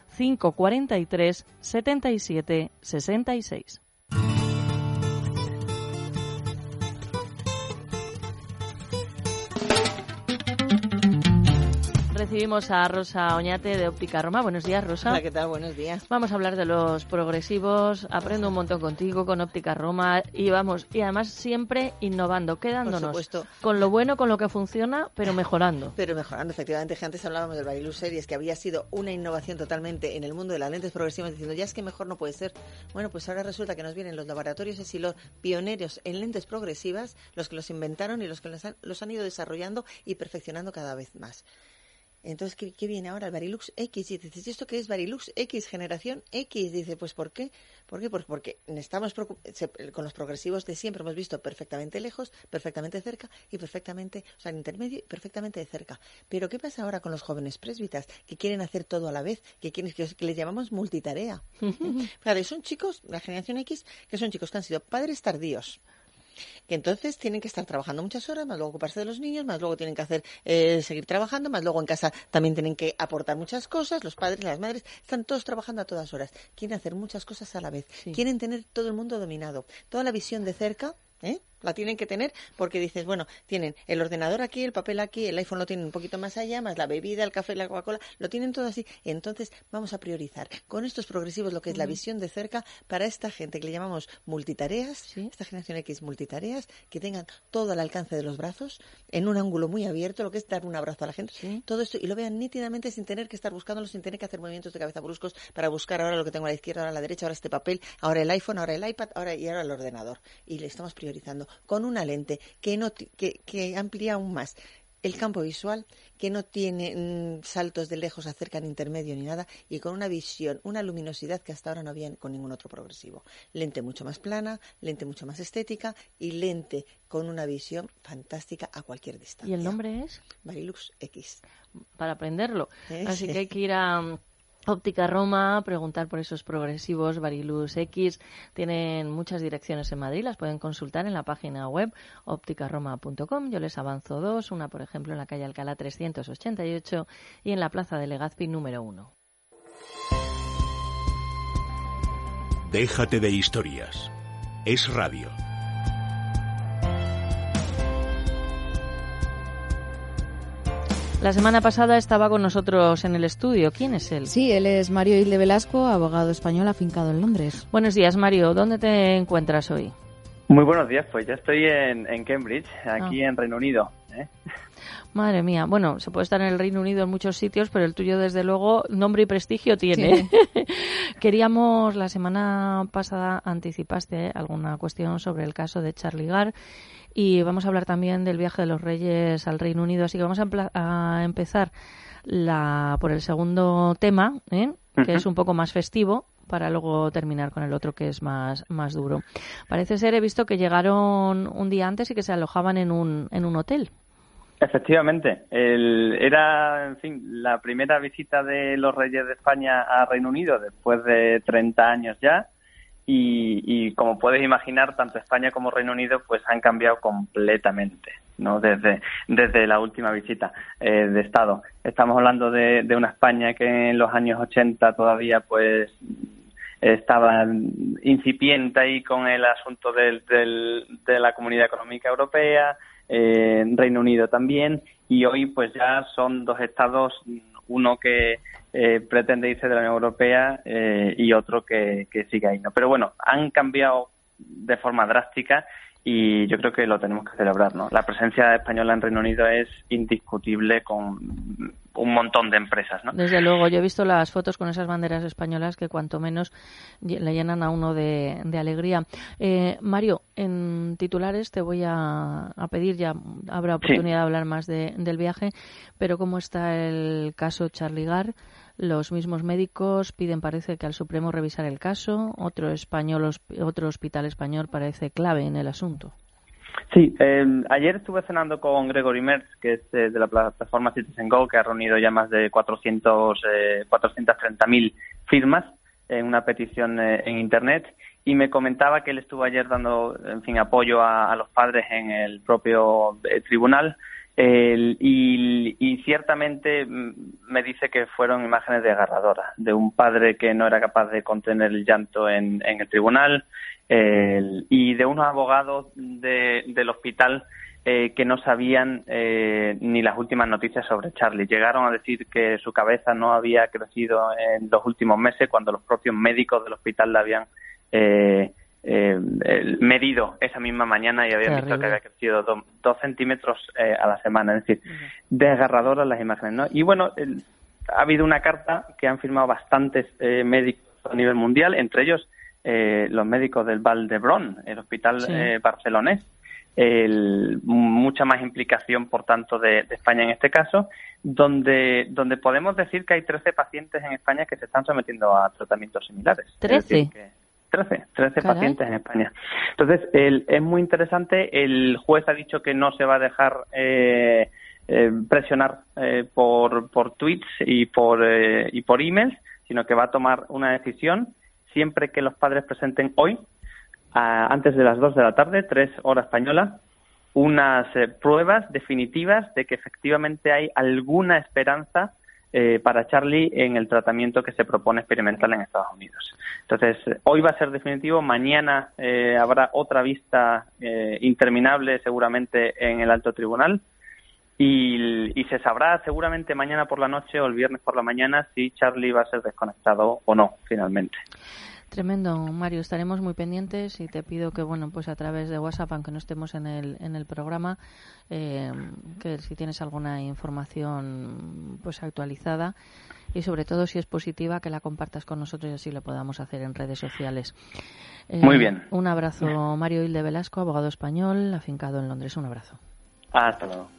543 77 66. Recibimos a Rosa Oñate de Óptica Roma. Buenos días, Rosa. Hola, ¿qué tal? Buenos días. Vamos a hablar de los progresivos. Aprendo un montón contigo con Óptica Roma y vamos, y además siempre innovando, quedándonos con lo bueno, con lo que funciona, pero mejorando. Pero mejorando, efectivamente, que antes hablábamos del Barilux Series, que había sido una innovación totalmente en el mundo de las lentes progresivas, diciendo ya es que mejor no puede ser. Bueno, pues ahora resulta que nos vienen los laboratorios y los pioneros en lentes progresivas, los que los inventaron y los que los han, los han ido desarrollando y perfeccionando cada vez más. Entonces, ¿qué, viene ahora? El Varilux X. Y dices, ¿esto qué es Varilux X? Generación X. Dice, pues ¿por qué? ¿Por qué? Pues porque estamos con los progresivos de siempre hemos visto perfectamente lejos, perfectamente cerca y perfectamente, o sea, en intermedio y perfectamente de cerca. Pero ¿qué pasa ahora con los jóvenes presbitas que quieren hacer todo a la vez, que quieren que, les llamamos multitarea? Claro, son chicos, la generación X, que son chicos que han sido padres tardíos que entonces tienen que estar trabajando muchas horas, más luego ocuparse de los niños, más luego tienen que hacer eh, seguir trabajando, más luego en casa también tienen que aportar muchas cosas, los padres, las madres, están todos trabajando a todas horas, quieren hacer muchas cosas a la vez, quieren tener todo el mundo dominado, toda la visión de cerca, ¿eh? La tienen que tener porque dices, bueno, tienen el ordenador aquí, el papel aquí, el iPhone lo tienen un poquito más allá, más la bebida, el café, la Coca-Cola, lo tienen todo así. Entonces vamos a priorizar con estos progresivos lo que es la visión de cerca para esta gente que le llamamos multitareas, esta generación X multitareas, que tengan todo al alcance de los brazos, en un ángulo muy abierto, lo que es dar un abrazo a la gente, todo esto y lo vean nítidamente sin tener que estar buscándolo, sin tener que hacer movimientos de cabeza bruscos para buscar ahora lo que tengo a la izquierda, ahora a la derecha, ahora este papel, ahora el iPhone, ahora el iPad, ahora y ahora el ordenador. Y le estamos priorizando con una lente que, no, que, que amplía aún más el campo visual, que no tiene mm, saltos de lejos a cerca ni intermedio ni nada, y con una visión, una luminosidad que hasta ahora no había con ningún otro progresivo. Lente mucho más plana, lente mucho más estética y lente con una visión fantástica a cualquier distancia. ¿Y el nombre es? Barilux X. Para aprenderlo. Así que hay que ir a Óptica Roma, preguntar por esos progresivos Barilus X. Tienen muchas direcciones en Madrid, las pueden consultar en la página web ópticaroma.com. Yo les avanzo dos, una por ejemplo en la calle Alcalá 388 y en la plaza de Legazpi número 1. Déjate de historias. Es radio. La semana pasada estaba con nosotros en el estudio. ¿Quién es él? Sí, él es Mario Hilde Velasco, abogado español afincado en Londres. Buenos días, Mario. ¿Dónde te encuentras hoy? Muy buenos días, pues ya estoy en, Cambridge, aquí ah. en Reino Unido. ¿eh? Madre mía, bueno, se puede estar en el Reino Unido en muchos sitios, pero el tuyo desde luego nombre y prestigio tiene. Queríamos, la semana pasada anticipaste alguna cuestión sobre el caso de Charlie Gar y vamos a hablar también del viaje de los reyes al Reino Unido. Así que vamos a, empezar la, por el segundo tema, ¿eh? que es un poco más festivo para luego terminar con el otro que es más, más duro. Parece ser, he visto que llegaron un día antes y que se alojaban en un, en un hotel. Efectivamente, era, en fin, la primera visita de los reyes de España a Reino Unido después de 30 años ya y, como puedes imaginar, tanto España como Reino Unido pues han cambiado completamente. ¿no? Desde, desde la última visita eh, de Estado. Estamos hablando de, una España que en los años 80 todavía pues estaba incipiente ahí con el asunto del, de la Comunidad Económica Europea, eh, Reino Unido también, y hoy pues ya son dos estados, uno que eh, pretende irse de la Unión Europea eh, y otro que, sigue ahí. ¿no? Pero bueno, han cambiado de forma drástica y yo creo que lo tenemos que celebrar. ¿no? La presencia española en Reino Unido es indiscutible con un montón de empresas. ¿no? Desde luego, yo he visto las fotos con esas banderas españolas que cuanto menos le llenan a uno de, alegría. Eh, Mario, en titulares te voy a, pedir, ya habrá oportunidad de hablar más del viaje, pero ¿cómo está el caso Charlie Gar? Los mismos médicos piden, parece que al Supremo revisar el caso. Otro español, otro hospital español parece clave en el asunto. Sí, eh, ayer estuve cenando con Gregory Merz, que es eh, de la plataforma Citizen Go, que ha reunido ya más de 400, eh, 430.000 firmas en una petición eh, en Internet y me comentaba que él estuvo ayer dando, en fin, apoyo a, los padres en el propio tribunal y, y, ciertamente mm, me dice que fueron imágenes desgarradoras de un padre que no era capaz de contener el llanto en, el tribunal, y de unos abogados del hospital eh, que no sabían eh, ni las últimas noticias sobre Charlie. Llegaron a decir que su cabeza no había crecido en los últimos meses cuando los propios médicos del hospital la habían eh, medido esa misma mañana y habían visto que había crecido dos centímetros a la semana. Es decir, desgarradoras las imágenes. ¿no? Y bueno, ha habido una carta que han firmado bastantes médicos a nivel mundial, entre ellos eh, los médicos del Val d'Hebron, el hospital eh, barcelonés. mucha más implicación, por tanto, de, España en este caso, donde, donde podemos decir que hay 13 pacientes en España que se están sometiendo a tratamientos similares. 13. 13, 13 pacientes en España. Entonces, es muy interesante. El juez ha dicho que no se va a dejar eh, presionar por, por tweets y por, y por emails, sino que va a tomar una decisión siempre que los padres presenten hoy, antes de las 2 de la tarde, 3 horas española, unas eh, pruebas definitivas de que efectivamente hay alguna esperanza eh, para Charlie en el tratamiento que se propone experimental en Estados Unidos. Entonces, hoy va a ser definitivo, mañana eh, habrá otra vista interminable seguramente en el alto tribunal y, se sabrá seguramente mañana por la noche o el viernes por la mañana si Charlie va a ser desconectado o no finalmente. Tremendo, Mario. Estaremos muy pendientes y te pido que, bueno, pues a través de WhatsApp, aunque no estemos en el, en el programa, eh, que si tienes alguna información pues actualizada y sobre todo si es positiva, que la compartas con nosotros y así lo podamos hacer en redes sociales. Eh, muy bien. Un abrazo, Mario Hilde Velasco, abogado español, afincado en Londres. Un abrazo. Hasta luego.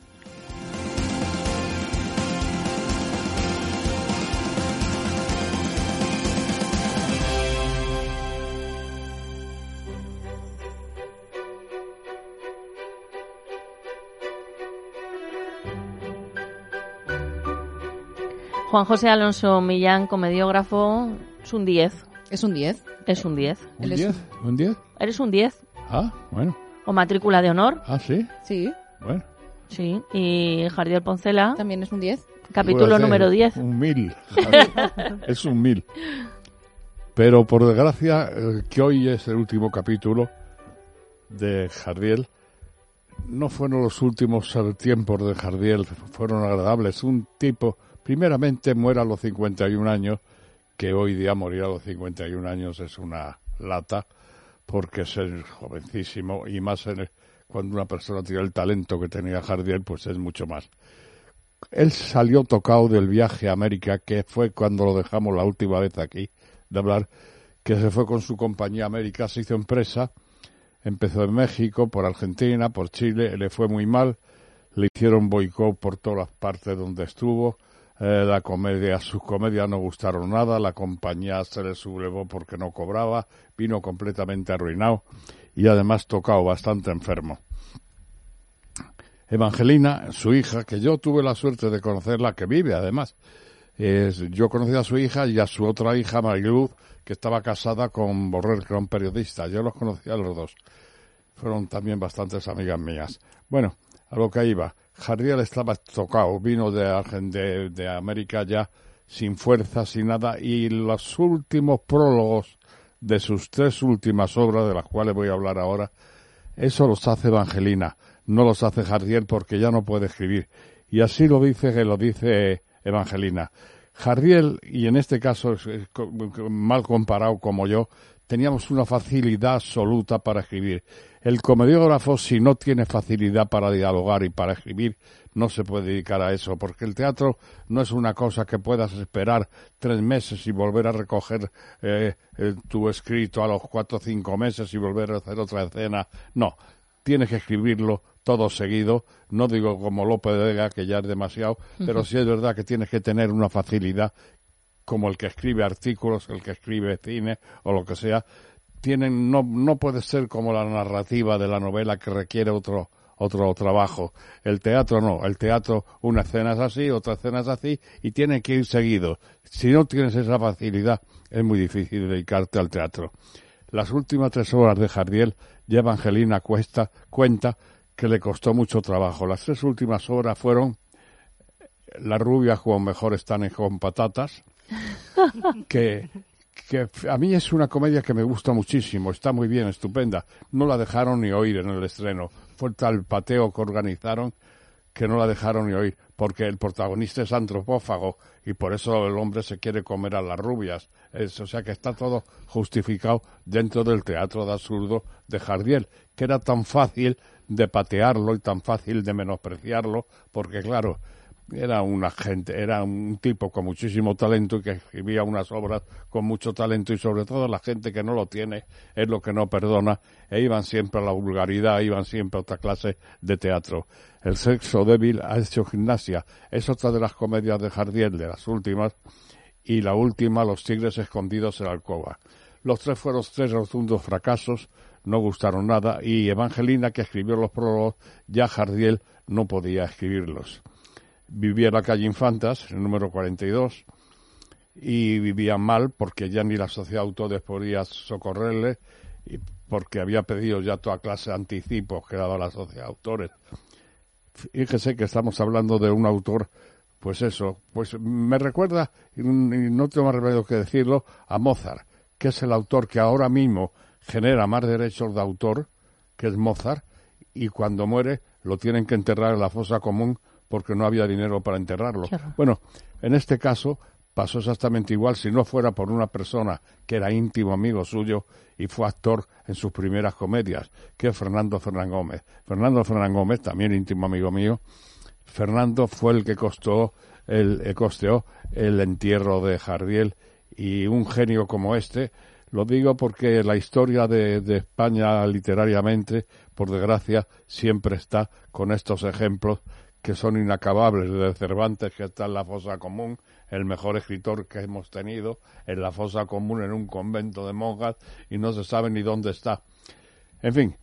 Juan José Alonso Millán, comediógrafo, es un 10. ¿Es un 10? Es un 10. ¿Un 10? ¿Un 10? Eres un 10. Ah, bueno. O matrícula de honor. Ah, sí. Sí. Bueno. Sí, y Jardiel Poncela. También es un 10. Capítulo número 10. Un 1000. es un 1000. Pero por desgracia, que hoy es el último capítulo de Jardiel, no fueron los últimos tiempos de Jardiel, fueron agradables. Un tipo primeramente muere a los 51 años, que hoy día morir a los 51 años es una lata, porque ser jovencísimo y más cuando una persona tiene el talento que tenía Jardiel, pues es mucho más. Él salió tocado del viaje a América, que fue cuando lo dejamos la última vez aquí de hablar, que se fue con su compañía América, se hizo empresa, empezó en México, por Argentina, por Chile, le fue muy mal, le hicieron boicot por todas las partes donde estuvo, eh, la comedia, sus comedias no gustaron nada, la compañía se le sublevó porque no cobraba, vino completamente arruinado y además tocado bastante enfermo. Evangelina, su hija, que yo tuve la suerte de conocerla, que vive además, yo conocí a su hija y a su otra hija, Mariluz, que estaba casada con Borrell, que era un periodista. Yo los conocí a los dos. Fueron también bastantes amigas mías. Bueno, a lo que iba. Jardiel estaba tocado, vino de, de, América ya sin fuerza, sin nada, y los últimos prólogos de sus tres últimas obras, de las cuales voy a hablar ahora, eso los hace Evangelina, no los hace Jardiel porque ya no puede escribir. Y así lo dice, que lo dice Evangelina. Jardiel, y en este caso mal comparado como yo, teníamos una facilidad absoluta para escribir. El comediógrafo, si no tiene facilidad para dialogar y para escribir, no se puede dedicar a eso, porque el teatro no es una cosa que puedas esperar tres meses y volver a recoger eh, eh, tu escrito a los cuatro o cinco meses y volver a hacer otra escena. No, tienes que escribirlo todo seguido. No digo como López de Vega, que ya es demasiado, pero sí es verdad que tienes que tener una facilidad como el que escribe artículos, el que escribe cine o lo que sea, tienen no no puede ser como la narrativa de la novela que requiere otro otro trabajo. El teatro no, el teatro una escena es así, otra escena es así y tiene que ir seguido. Si no tienes esa facilidad es muy difícil dedicarte al teatro. Las últimas tres horas de Jardiel ya Evangelina Cuesta cuenta que le costó mucho trabajo. Las tres últimas horas fueron La rubia como mejor están con patatas, que que a mí es una comedia que me gusta muchísimo, está muy bien, estupenda. No la dejaron ni oír en el estreno. Fue tal pateo que organizaron que no la dejaron ni oír, porque el protagonista es antropófago y por eso el hombre se quiere comer a las rubias. o sea que está todo justificado dentro del teatro de absurdo de Jardiel, que era tan fácil de patearlo y tan fácil de menospreciarlo, porque claro, era un agente, era un tipo con muchísimo talento y que escribía unas obras con mucho talento y sobre todo la gente que no lo tiene es lo que no perdona e iban siempre a la vulgaridad, iban siempre a otra clase de teatro. El sexo débil ha hecho gimnasia, es otra de las comedias de Jardiel, de las últimas, y la última, Los tigres escondidos en la alcoba. Los tres fueron tres rotundos fracasos, no gustaron nada y Evangelina, que escribió los prólogos, ya Jardiel no podía escribirlos vivía en la calle Infantas, el número 42, y vivía mal porque ya ni la sociedad de autores podía socorrerle y porque había pedido ya toda clase de anticipos que daba la sociedad autores. Fíjese que estamos hablando de un autor, pues eso, pues me recuerda, y no tengo más remedio que decirlo, a Mozart, que es el autor que ahora mismo genera más derechos de autor, que es Mozart, y cuando muere lo tienen que enterrar en la fosa común porque no había dinero para enterrarlo. Bueno, en este caso pasó exactamente igual si no fuera por una persona que era íntimo amigo suyo y fue actor en sus primeras comedias, que es Fernando Fernán Gómez. Fernando Fernán Gómez, también íntimo amigo mío, Fernando fue el que costó el, eh, costeó el entierro de Jardiel y un genio como este, lo digo porque la historia de, de España literariamente, por desgracia, siempre está con estos ejemplos que son inacabables, de Cervantes, que está en la fosa común, el mejor escritor que hemos tenido, en la fosa común en un convento de monjas, y no se sabe ni dónde está. En fin,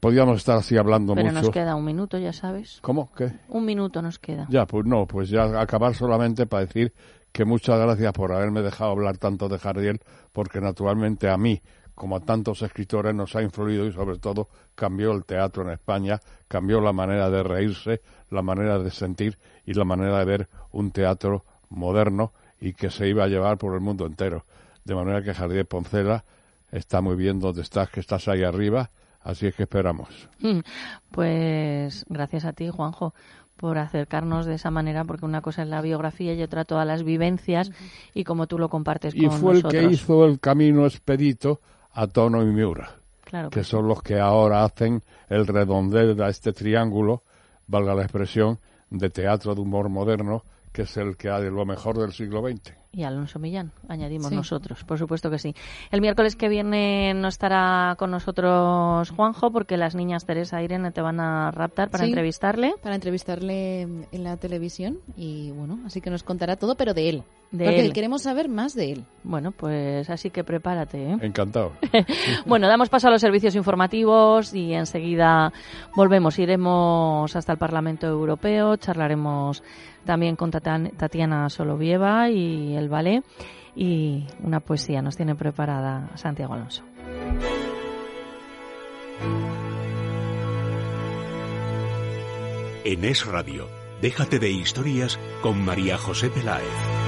podríamos estar así hablando mucho. Pero nos queda un minuto, ya sabes. ¿Cómo? ¿Qué? Un minuto nos queda. Ya, pues no, pues ya acabar solamente para decir que muchas gracias por haberme dejado hablar tanto de Jardiel, porque naturalmente a mí, como a tantos escritores, nos ha influido y sobre todo cambió el teatro en España, cambió la manera de reírse, la manera de sentir y la manera de ver un teatro moderno y que se iba a llevar por el mundo entero. De manera que Jardín Poncela está muy bien donde estás, que estás ahí arriba, así es que esperamos. Pues gracias a ti, Juanjo por acercarnos de esa manera, porque una cosa es la biografía y otra todas las vivencias, y como tú lo compartes y con fue el que hizo el camino expedito a Tono y Miura que, son los que ahora hacen el redondel de este triángulo, valga la expresión, de teatro de humor moderno, que es el que ha de lo mejor del siglo XX y Alonso Millán, añadimos nosotros, por supuesto que sí. El miércoles que viene no estará con nosotros Juanjo porque las niñas Teresa e Irene te van a raptar para entrevistarle. Para entrevistarle en la televisión y bueno, así que nos contará todo, pero de él. De porque él. queremos saber más de él. Bueno, pues así que prepárate. ¿eh? Encantado. bueno, damos paso a los servicios informativos y enseguida volvemos. Iremos hasta el Parlamento Europeo, charlaremos también con Tatiana Solovieva y el ballet y una poesía nos tiene preparada Santiago Alonso. En Es Radio, déjate de historias con María José Peláez.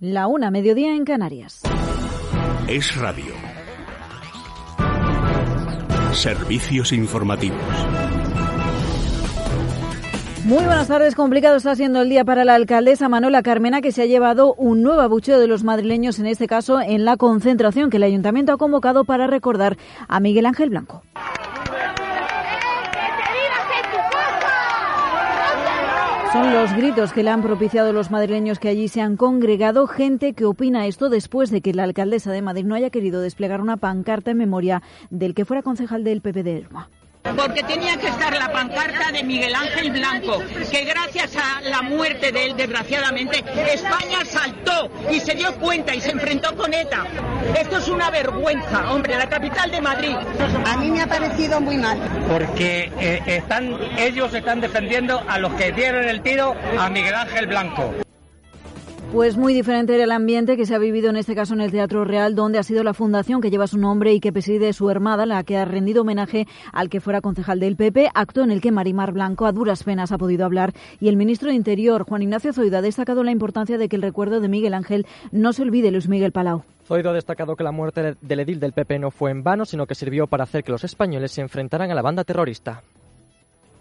La una, mediodía en Canarias. Es radio. Servicios informativos. Muy buenas tardes. Complicado está siendo el día para la alcaldesa Manuela Carmena, que se ha llevado un nuevo abucheo de los madrileños, en este caso en la concentración que el ayuntamiento ha convocado para recordar a Miguel Ángel Blanco. Son los gritos que le han propiciado los madrileños que allí se han congregado, gente que opina esto después de que la alcaldesa de Madrid no haya querido desplegar una pancarta en memoria del que fuera concejal del PP de Irma porque tenía que estar la pancarta de Miguel Ángel Blanco, que gracias a la muerte de él, desgraciadamente, España saltó y se dio cuenta y se enfrentó con ETA. Esto es una vergüenza, hombre, la capital de Madrid. A mí me ha parecido muy mal. Porque eh, están, ellos están defendiendo a los que dieron el tiro a Miguel Ángel Blanco. Pues muy diferente era el ambiente que se ha vivido en este caso en el Teatro Real, donde ha sido la fundación que lleva su nombre y que preside su hermana, la que ha rendido homenaje al que fuera concejal del PP, acto en el que Marimar Blanco a duras penas ha podido hablar y el ministro de Interior, Juan Ignacio Zoida, ha destacado la importancia de que el recuerdo de Miguel Ángel no se olvide, Luis Miguel Palau. Zoido ha destacado que la muerte del edil del PP no fue en vano, sino que sirvió para hacer que los españoles se enfrentaran a la banda terrorista.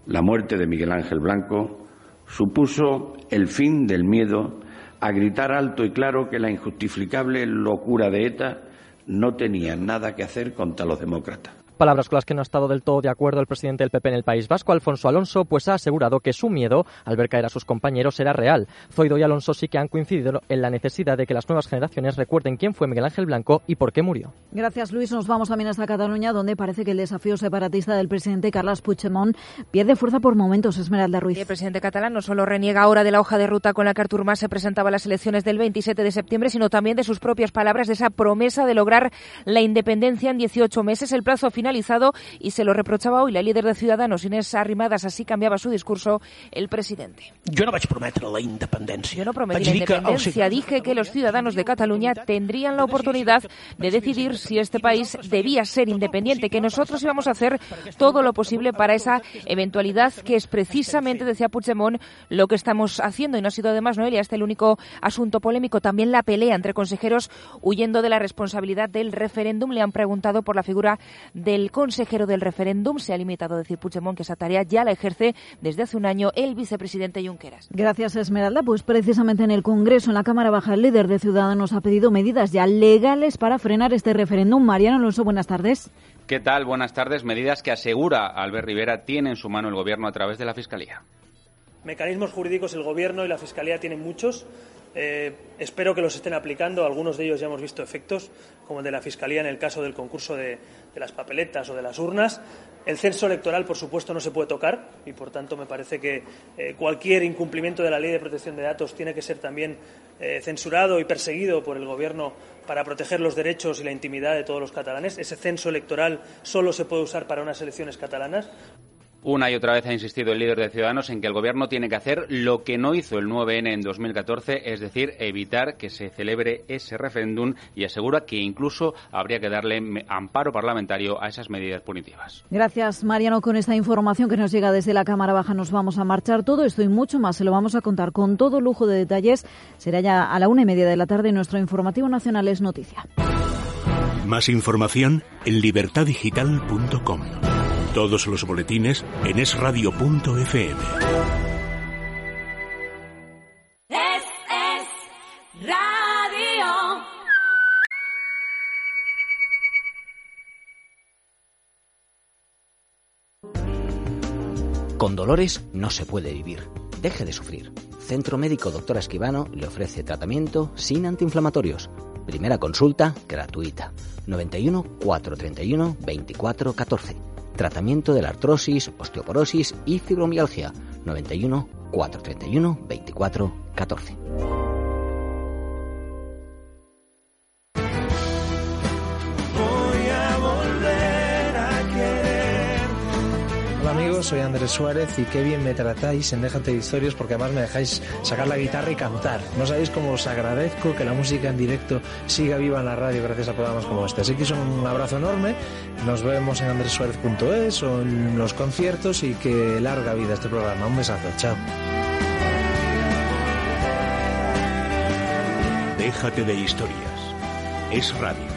La muerte de Miguel Ángel Blanco supuso el fin del miedo a gritar alto y claro que la injustificable locura de ETA no tenía nada que hacer contra los demócratas. Palabras con las que no ha estado del todo de acuerdo el presidente del PP en el País Vasco, Alfonso Alonso, pues ha asegurado que su miedo al ver caer a sus compañeros era real. Zoido y Alonso sí que han coincidido en la necesidad de que las nuevas generaciones recuerden quién fue Miguel Ángel Blanco y por qué murió. Gracias, Luis. Nos vamos también hasta Cataluña, donde parece que el desafío separatista del presidente Carles Puigdemont pierde fuerza por momentos. Esmeralda Ruiz. El presidente catalán no solo reniega ahora de la hoja de ruta con la que Artur Mas se presentaba a las elecciones del 27 de septiembre, sino también de sus propias palabras de esa promesa de lograr la independencia en 18 meses. El plazo finalizado y se lo reprochaba hoy la líder de Ciudadanos, Inés Arrimadas. Así cambiaba su discurso el presidente. Yo no prometer la independencia. Yo no prometí la independencia. Dije que los ciudadanos de Cataluña tendrían la oportunidad de decidir si este país debía ser independiente, que nosotros íbamos a hacer todo lo posible para esa eventualidad que es precisamente, decía Puigdemont, lo que estamos haciendo. Y no ha sido además, Noelia, este el único asunto polémico. También la pelea entre consejeros huyendo de la responsabilidad del referéndum. Le han preguntado por la figura del consejero del referéndum. Se ha limitado a decir Puigdemont que esa tarea ya la ejerce desde hace un año el vicepresidente Junqueras. Gracias, Esmeralda. Pues precisamente en el Congreso, en la Cámara Baja, el líder de Ciudadanos ha pedido medidas ya legales para frenar este referéndum. Mariano Alonso, buenas tardes. ¿Qué tal? Buenas tardes. Medidas que asegura Albert Rivera tiene en su mano el Gobierno a través de la Fiscalía. Mecanismos jurídicos el Gobierno y la Fiscalía tienen muchos. Eh, espero que los estén aplicando. Algunos de ellos ya hemos visto efectos, como el de la Fiscalía en el caso del concurso de, las papeletas o de las urnas. El censo electoral, por supuesto, no se puede tocar y, por tanto, me parece que eh, cualquier incumplimiento de la Ley de Protección de Datos tiene que ser también eh, censurado y perseguido por el Gobierno para proteger los derechos y la intimidad de todos los catalanes. Ese censo electoral solo se puede usar para unas elecciones catalanas. Una y otra vez ha insistido el líder de Ciudadanos en que el Gobierno tiene que hacer lo que no hizo el 9N en 2014, es decir, evitar que se celebre ese referéndum y asegura que incluso habría que darle amparo parlamentario a esas medidas punitivas. Gracias, Mariano. Con esta información que nos llega desde la Cámara Baja nos vamos a marchar. Todo esto y mucho más se lo vamos a contar con todo lujo de detalles. Será ya a la una y media de la tarde. Nuestro informativo nacional es noticia. Más información en libertadigital.com. Todos los boletines en esradio.fm. Es, es radio. Con dolores no se puede vivir. Deje de sufrir. Centro Médico Doctora Esquivano le ofrece tratamiento sin antiinflamatorios. Primera consulta gratuita. 91 431 24 14 Tratamiento de la artrosis, osteoporosis y fibromialgia. 91 431 24 14. Soy Andrés Suárez y qué bien me tratáis en Déjate de Historias porque además me dejáis sacar la guitarra y cantar. No sabéis cómo os agradezco que la música en directo siga viva en la radio gracias a programas como este. Así que es un abrazo enorme, nos vemos en andresuárez.es o en los conciertos y que larga vida este programa. Un besazo, chao. Déjate de historias. Es radio.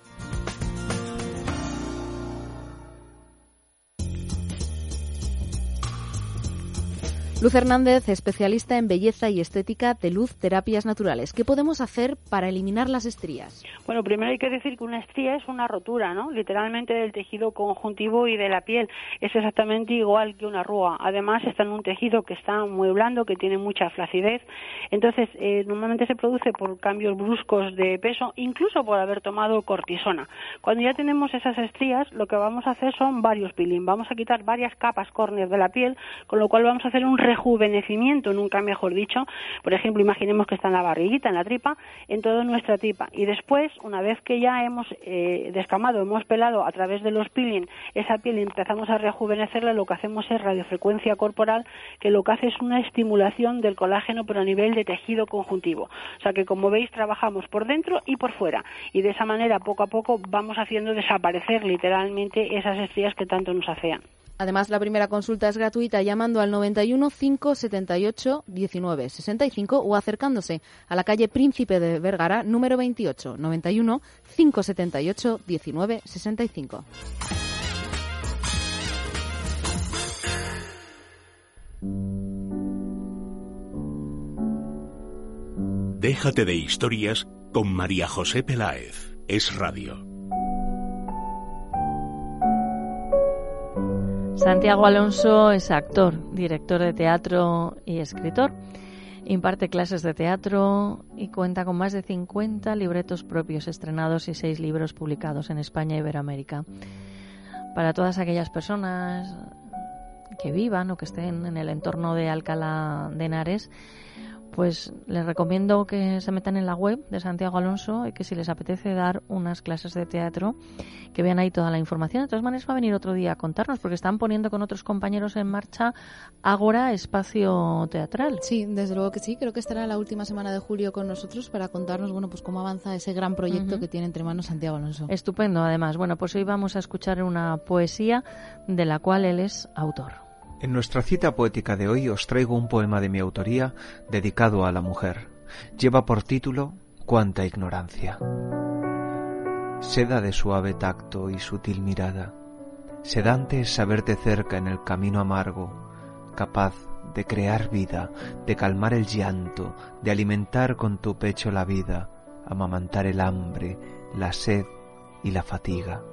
Luz Hernández, especialista en belleza y estética de Luz Terapias Naturales. ¿Qué podemos hacer para eliminar las estrías? Bueno, primero hay que decir que una estría es una rotura, ¿no? Literalmente del tejido conjuntivo y de la piel. Es exactamente igual que una arruga. Además, está en un tejido que está muy blando, que tiene mucha flacidez. Entonces, eh, normalmente se produce por cambios bruscos de peso, incluso por haber tomado cortisona. Cuando ya tenemos esas estrías, lo que vamos a hacer son varios peeling. Vamos a quitar varias capas córneas de la piel, con lo cual vamos a hacer un rejuvenecimiento, nunca mejor dicho. Por ejemplo, imaginemos que está en la barriguita, en la tripa, en toda nuestra tripa. Y después, una vez que ya hemos eh, descamado, hemos pelado a través de los peeling esa piel y empezamos a rejuvenecerla, lo que hacemos es radiofrecuencia corporal, que lo que hace es una estimulación del colágeno, pero a nivel de tejido conjuntivo. O sea que, como veis, trabajamos por dentro y por fuera. Y de esa manera, poco a poco, vamos haciendo desaparecer literalmente esas estrías que tanto nos afean. Además, la primera consulta es gratuita llamando al 91 578 19 65 o acercándose a la calle Príncipe de Vergara, número 28, 91 578 19 65. Déjate de historias con María José Peláez. Es radio. Santiago Alonso es actor, director de teatro y escritor. Imparte clases de teatro y cuenta con más de 50 libretos propios estrenados y seis libros publicados en España y Iberoamérica. Para todas aquellas personas que vivan o que estén en el entorno de Alcalá de Henares, pues les recomiendo que se metan en la web de Santiago Alonso y que si les apetece dar unas clases de teatro, que vean ahí toda la información. De todas maneras, va a venir otro día a contarnos, porque están poniendo con otros compañeros en marcha Ágora Espacio Teatral. Sí, desde luego que sí. Creo que estará la última semana de julio con nosotros para contarnos, bueno, pues cómo avanza ese gran proyecto que tiene entre manos Santiago Alonso. Estupendo, además. Bueno, pues hoy vamos a escuchar una poesía de la cual él es autor. En nuestra cita poética de hoy os traigo un poema de mi autoría dedicado a la mujer. Lleva por título Cuánta ignorancia. Seda de suave tacto y sutil mirada. Sedante es saberte cerca en el camino amargo, capaz de crear vida, de calmar el llanto, de alimentar con tu pecho la vida, amamantar el hambre, la sed y la fatiga.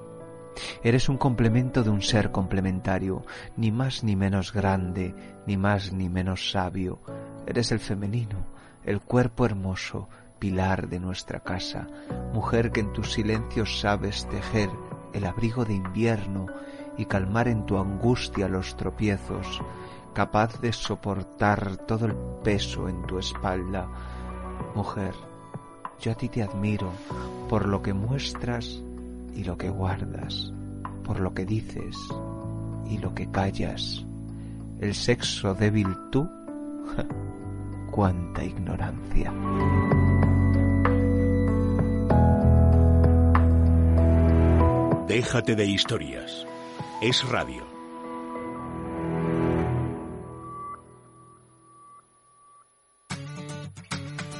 Eres un complemento de un ser complementario, ni más ni menos grande, ni más ni menos sabio. Eres el femenino, el cuerpo hermoso, pilar de nuestra casa, mujer que en tus silencios sabes tejer el abrigo de invierno y calmar en tu angustia los tropiezos, capaz de soportar todo el peso en tu espalda. Mujer, yo a ti te admiro por lo que muestras y lo que guardas, por lo que dices y lo que callas. El sexo débil tú, cuánta ignorancia. Déjate de historias. Es radio.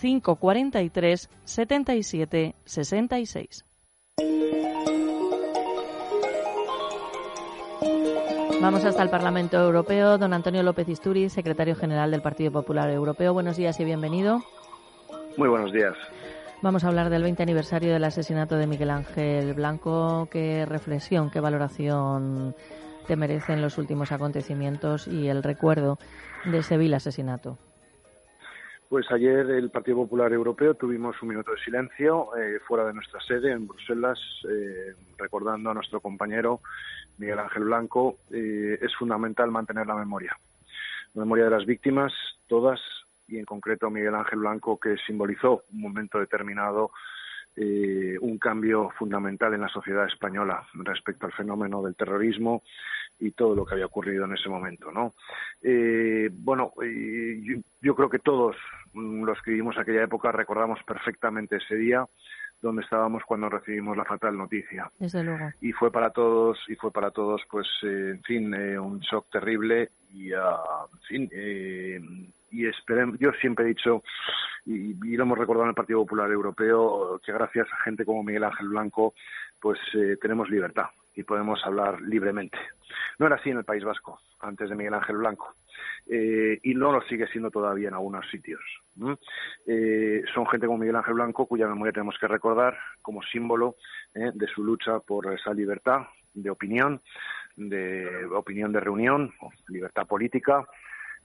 543 77 66. Vamos hasta el Parlamento Europeo. Don Antonio López Isturi, secretario general del Partido Popular Europeo. Buenos días y bienvenido. Muy buenos días. Vamos a hablar del 20 aniversario del asesinato de Miguel Ángel Blanco. ¿Qué reflexión, qué valoración te merecen los últimos acontecimientos y el recuerdo de ese vil asesinato? Pues ayer el Partido Popular Europeo tuvimos un minuto de silencio eh, fuera de nuestra sede en Bruselas, eh, recordando a nuestro compañero Miguel Ángel Blanco. Eh, es fundamental mantener la memoria. La memoria de las víctimas, todas, y en concreto Miguel Ángel Blanco, que simbolizó un momento determinado un cambio fundamental en la sociedad española respecto al fenómeno del terrorismo y todo lo que había ocurrido en ese momento, ¿no? Eh, bueno, yo, creo que todos los que vivimos aquella época recordamos perfectamente ese día donde estábamos cuando recibimos la fatal noticia. Desde luego. Y fue para todos, y fue para todos, pues, eh, en fin, eh, un shock terrible y, uh, en fin, eh, y esperemos, yo siempre he dicho, y, y, lo hemos recordado en el Partido Popular Europeo, que gracias a gente como Miguel Ángel Blanco, pues tenemos libertad y podemos hablar libremente. No era así en el País Vasco, antes de Miguel Ángel Blanco. Eh, y no lo sigue siendo todavía en algunos sitios. Eh, son gente como Miguel Ángel Blanco, cuya memoria tenemos que recordar como símbolo eh, de su lucha por esa libertad de opinión, de opinión de reunión, libertad política,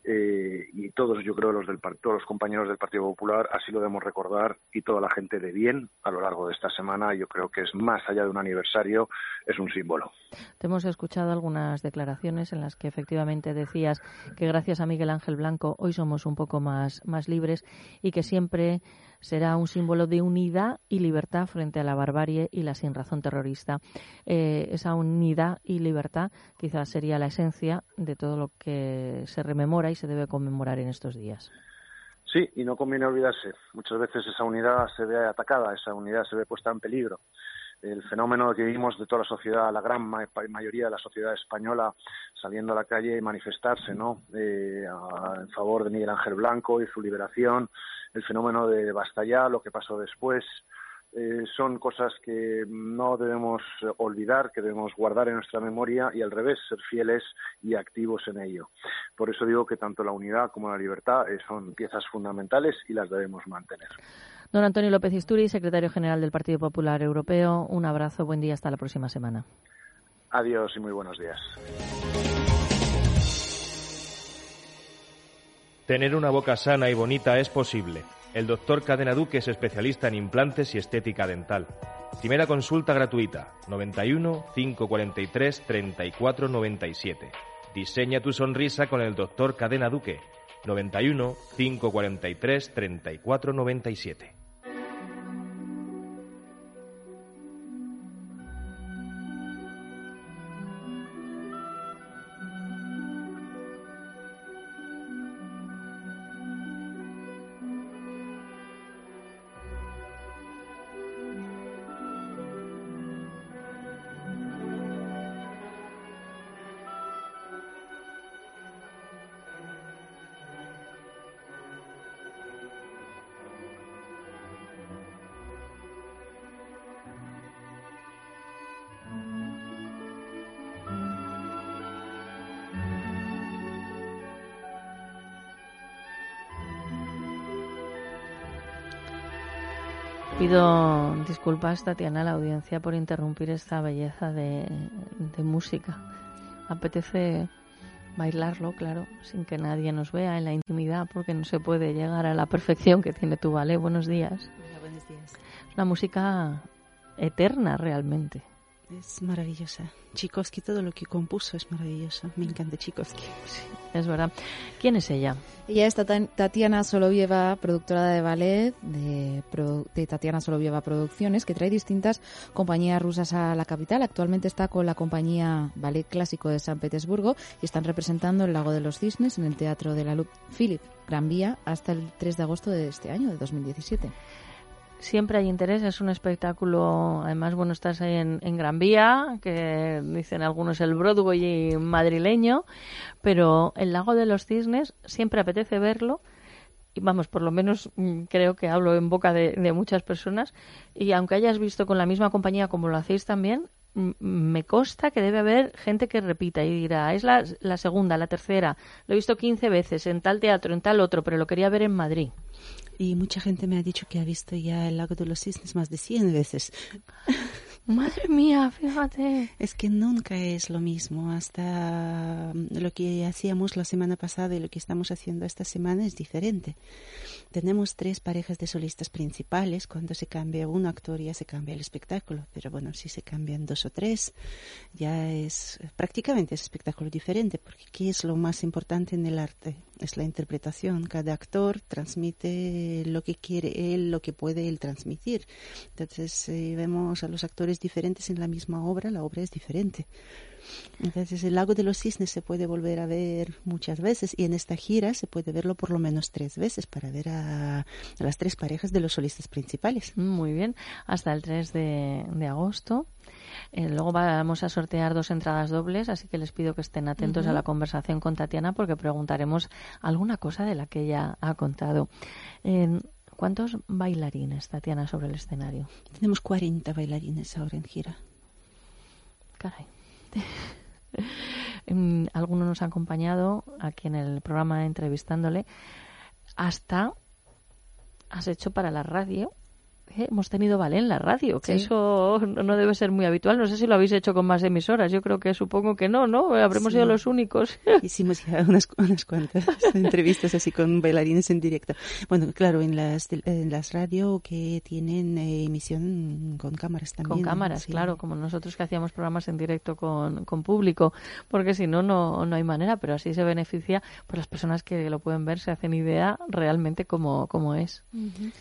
eh, y todos, yo creo, los del, todos los compañeros del Partido Popular así lo debemos recordar y toda la gente de bien a lo largo de esta semana, yo creo que es más allá de un aniversario, es un símbolo. Te hemos escuchado algunas declaraciones en las que efectivamente decías que gracias a Miguel Ángel Blanco hoy somos un poco más, más libres y que siempre será un símbolo de unidad y libertad frente a la barbarie y la sinrazón terrorista. Eh, esa unidad y libertad quizás sería la esencia de todo lo que se rememora y se debe conmemorar en estos días. Sí, y no conviene olvidarse. Muchas veces esa unidad se ve atacada, esa unidad se ve puesta en peligro. El fenómeno que vivimos de toda la sociedad, la gran mayoría de la sociedad española saliendo a la calle y manifestarse, ¿no? Eh, en favor de Miguel Ángel Blanco y su liberación, el fenómeno de Basta ya, lo que pasó después, eh, son cosas que no debemos olvidar, que debemos guardar en nuestra memoria y al revés, ser fieles y activos en ello. Por eso digo que tanto la unidad como la libertad eh, son piezas fundamentales y las debemos mantener. Don Antonio López Isturi, secretario general del Partido Popular Europeo, un abrazo, buen día, hasta la próxima semana. Adiós y muy buenos días. Tener una boca sana y bonita es posible. El doctor Cadena Duque es especialista en implantes y estética dental. Primera consulta gratuita, 91 543 34 97. Diseña tu sonrisa con el doctor Cadena Duque, 91 543 34 97. Disculpas, Tatiana, a la audiencia por interrumpir esta belleza de, música. Apetece bailarlo, claro, sin que nadie nos vea en la intimidad, porque no se puede llegar a la perfección que tiene tu ballet. Buenos días. buenos días. Es una música eterna realmente. Es maravillosa. Tchaikovsky, todo lo que compuso es maravilloso. Me encanta Tchaikovsky. es verdad. ¿Quién es ella? Ella es Tatiana Solovieva, productora de ballet de, de, Tatiana Solovieva Producciones, que trae distintas compañías rusas a la capital. Actualmente está con la compañía Ballet Clásico de San Petersburgo y están representando el Lago de los Cisnes en el Teatro de la Luz Philip Gran Vía hasta el 3 de agosto de este año, de 2017 siempre hay interés, es un espectáculo, además, bueno, estás ahí en, Gran Vía, que dicen algunos el Broadway madrileño, pero el Lago de los Cisnes siempre apetece verlo, y vamos, por lo menos mm, creo que hablo en boca de, muchas personas, y aunque hayas visto con la misma compañía como lo hacéis también, me consta que debe haber gente que repita y dirá, es la, la segunda, la tercera, lo he visto 15 veces en tal teatro, en tal otro, pero lo quería ver en Madrid. Y mucha gente me ha dicho que ha visto ya el lago de los cisnes más de 100 veces. Madre mía, fíjate. Es que nunca es lo mismo. Hasta mm, lo que hacíamos la semana pasada y lo que estamos haciendo esta semana es diferente. Tenemos tres parejas de solistas principales. Cuando se cambia un actor ya se cambia el espectáculo. Pero bueno, si se cambian dos o tres, ya es prácticamente es espectáculo diferente. Porque ¿qué es lo más importante en el arte? Es la interpretación. Cada actor transmite lo que quiere él, lo que puede él transmitir. Entonces, si vemos a los actores diferentes en la misma obra, la obra es diferente. Entonces el lago de los cisnes se puede volver a ver muchas veces y en esta gira se puede verlo por lo menos tres veces para ver a, las tres parejas de los solistas principales. Muy bien, hasta el 3 de, agosto. Eh, luego vamos a sortear dos entradas dobles, así que les pido que estén atentos a la conversación con Tatiana porque preguntaremos alguna cosa de la que ella ha contado. ¿Cuántos bailarines, Tatiana, sobre el escenario? Tenemos 40 bailarines ahora en gira. Caray. Em, algunos nos han acompañado aquí en el programa entrevistándole. Hasta has hecho para la radio ¿eh? hemos tenido Vale en la radio, que eso no debe ser muy habitual. No sé si lo habéis hecho con más emisoras. Yo creo que supongo que no, ¿no? Habremos sido los únicos. Hicimos ya unas, unas cuantas entrevistas así con bailarines en directo. Bueno, claro, en las, en las radio que tienen eh, emisión con cámaras también. Con cámaras, claro, como nosotros que hacíamos programas en directo con, con público, porque si no, no, no hay manera, pero así se beneficia por las personas que lo pueden ver, se hacen idea realmente cómo, cómo es.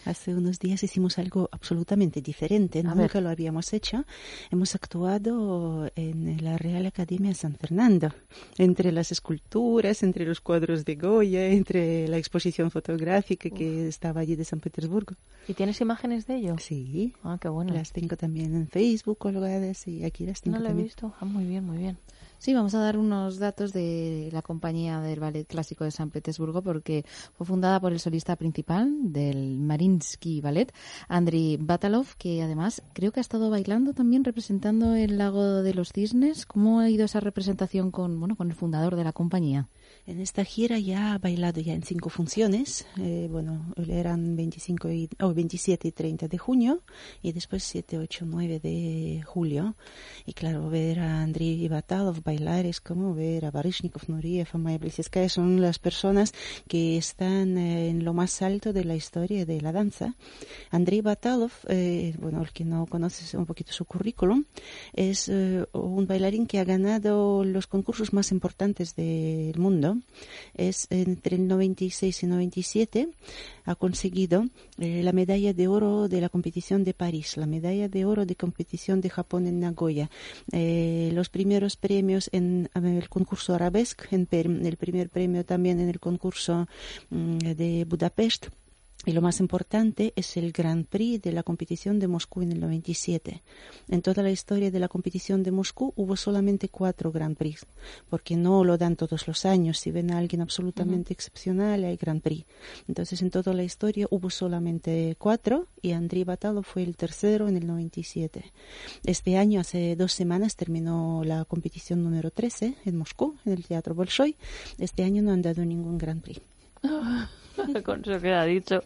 Hace unos días hicimos algo absolutamente diferente, nunca lo habíamos hecho. Hemos actuado en la Real Academia San Fernando, entre las esculturas, entre los cuadros de Goya, entre la exposición fotográfica que estaba allí de San Petersburgo. ¿Y tienes imágenes de ello? Sí. Ah, qué bueno. Las tengo también en Facebook colgadas y aquí las tengo No lo he visto. Ah, muy bien, muy bien. Sí, vamos a dar unos datos de la compañía del Ballet Clásico de San Petersburgo porque fue fundada por el solista principal del Marinsky Ballet, Andriy Batalov, que además creo que ha estado bailando también representando el Lago de los Cisnes. ¿Cómo ha ido esa representación con, bueno, con el fundador de la compañía? En esta gira ya ha bailado ya en cinco funciones. Eh, bueno, eran 25 y, 27 y 30 de junio y después 7, 8, 9 de julio. Y claro, ver a Andriy Batalov bailar es como ver a Baryshnikov, Nuriev, a Maya Son las personas que están eh, en lo más alto de la historia de la danza. Andriy Batalov, eh, bueno, el que no conoce un poquito su currículum, es un bailarín que ha ganado los concursos más importantes del mundo es entre el 96 y 97 ha conseguido eh, la medalla de oro de la competición de París, la medalla de oro de competición de Japón en Nagoya, eh, los primeros premios en, el concurso arabesque, en, el primer premio también en el concurso mm, de Budapest y lo más importante es el Grand Prix de la competición de Moscú en el 97. En toda la historia de la competición de Moscú hubo solamente cuatro Grand Prix, porque no lo dan todos los años. Si ven a alguien absolutamente excepcional, hay Grand Prix. Entonces, en toda la historia hubo solamente cuatro y Andriy Batalov fue el tercero en el 97. Este año, hace dos semanas, terminó la competición número 13 en Moscú, en el Teatro Bolshoi. Este año no han dado ningún Grand Prix. Con eso queda dicho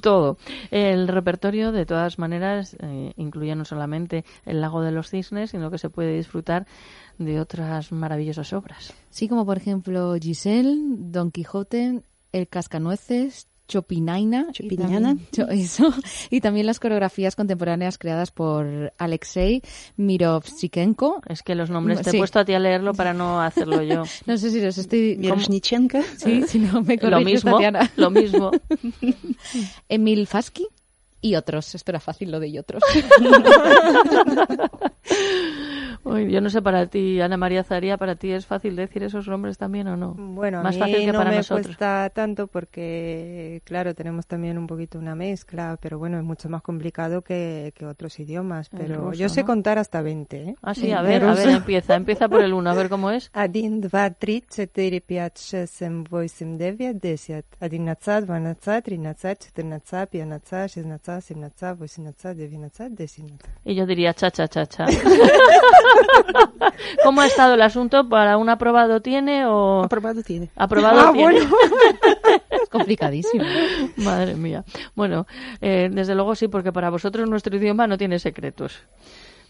todo. El repertorio, de todas maneras, eh, incluye no solamente el lago de los cisnes, sino que se puede disfrutar de otras maravillosas obras. Sí, como por ejemplo Giselle, Don Quijote, El Cascanueces, Chopinaina. Chopiniana. Y también, y también las coreografías contemporáneas creadas por Alexei Mirovchikenko. Es que los nombres te he puesto a ti a leerlo para no hacerlo yo. no sé si los estoy... Miroshnichenko. Sí, si no me Lo mismo, lo mismo. Emil Fasky y otros. Espera, fácil lo de y otros. Yo no sé para ti, Ana María Zaría, para ti es fácil decir esos nombres también o no? Bueno, más a mí fácil que no para me nosotros. cuesta tanto porque, claro, tenemos también un poquito una mezcla, pero bueno, es mucho más complicado que, que otros idiomas. Pero ruso, yo sé ¿no? contar hasta 20, ¿eh? Ah, sí, a ver, a ver, empieza, empieza por el uno, a ver cómo es. 1, 2, 3, 4, 5, 6, 7, 8, 9, 10. 11, 12, 13, 14, 15, 16, 17, 18, 19, 20. Y yo diría cha, cha, cha, cha. ¿Cómo ha estado el asunto? ¿Para un aprobado tiene o...? Aprobado tiene. Aprobado Ah, tiene. bueno. Es complicadísimo. Madre mía. Bueno, eh, desde luego sí, porque para vosotros nuestro idioma no tiene secretos.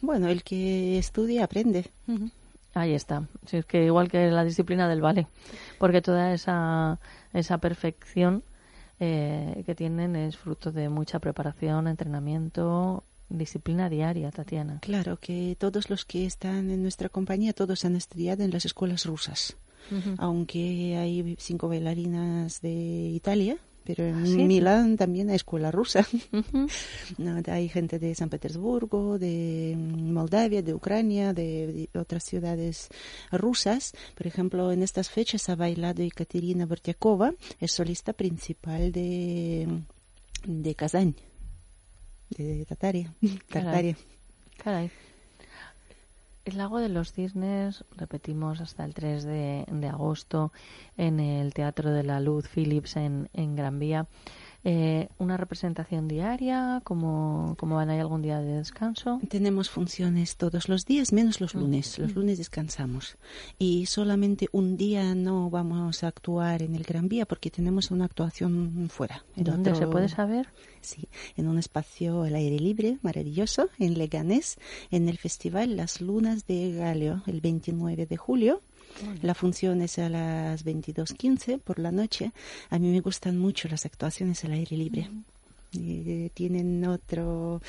Bueno, el que estudia aprende. Ahí está. Sí, es que igual que la disciplina del ballet, porque toda esa, esa perfección eh, que tienen es fruto de mucha preparación, entrenamiento, disciplina diaria, Tatiana. Claro que todos los que están en nuestra compañía, todos han estudiado en las escuelas rusas. Aunque hay cinco bailarinas de Italia, pero en ¿Ah, sí? Milán también hay escuela rusa. No, hay gente de San Petersburgo, de Moldavia, de Ucrania, de, de otras ciudades rusas. Por ejemplo, en estas fechas ha bailado Ekaterina Bortiakova, es solista principal de, de Kazán, de. Tartaria. Caray. El lago de los cisnes, repetimos, hasta el 3 de, de agosto en el Teatro de la Luz Philips en, en Gran Vía. Eh, ¿Una representación diaria? ¿Cómo, cómo van? ¿Hay algún día de descanso? Tenemos funciones todos los días, menos los lunes. Los lunes descansamos. Y solamente un día no vamos a actuar en el Gran Vía porque tenemos una actuación fuera. en ¿Dónde se otro- puede saber? Sí, en un espacio al aire libre, maravilloso, en Leganés, en el festival Las Lunas de Galio, el 29 de julio. La función es a las 22.15 por la noche. A mí me gustan mucho las actuaciones al aire libre. Eh, tienen otro,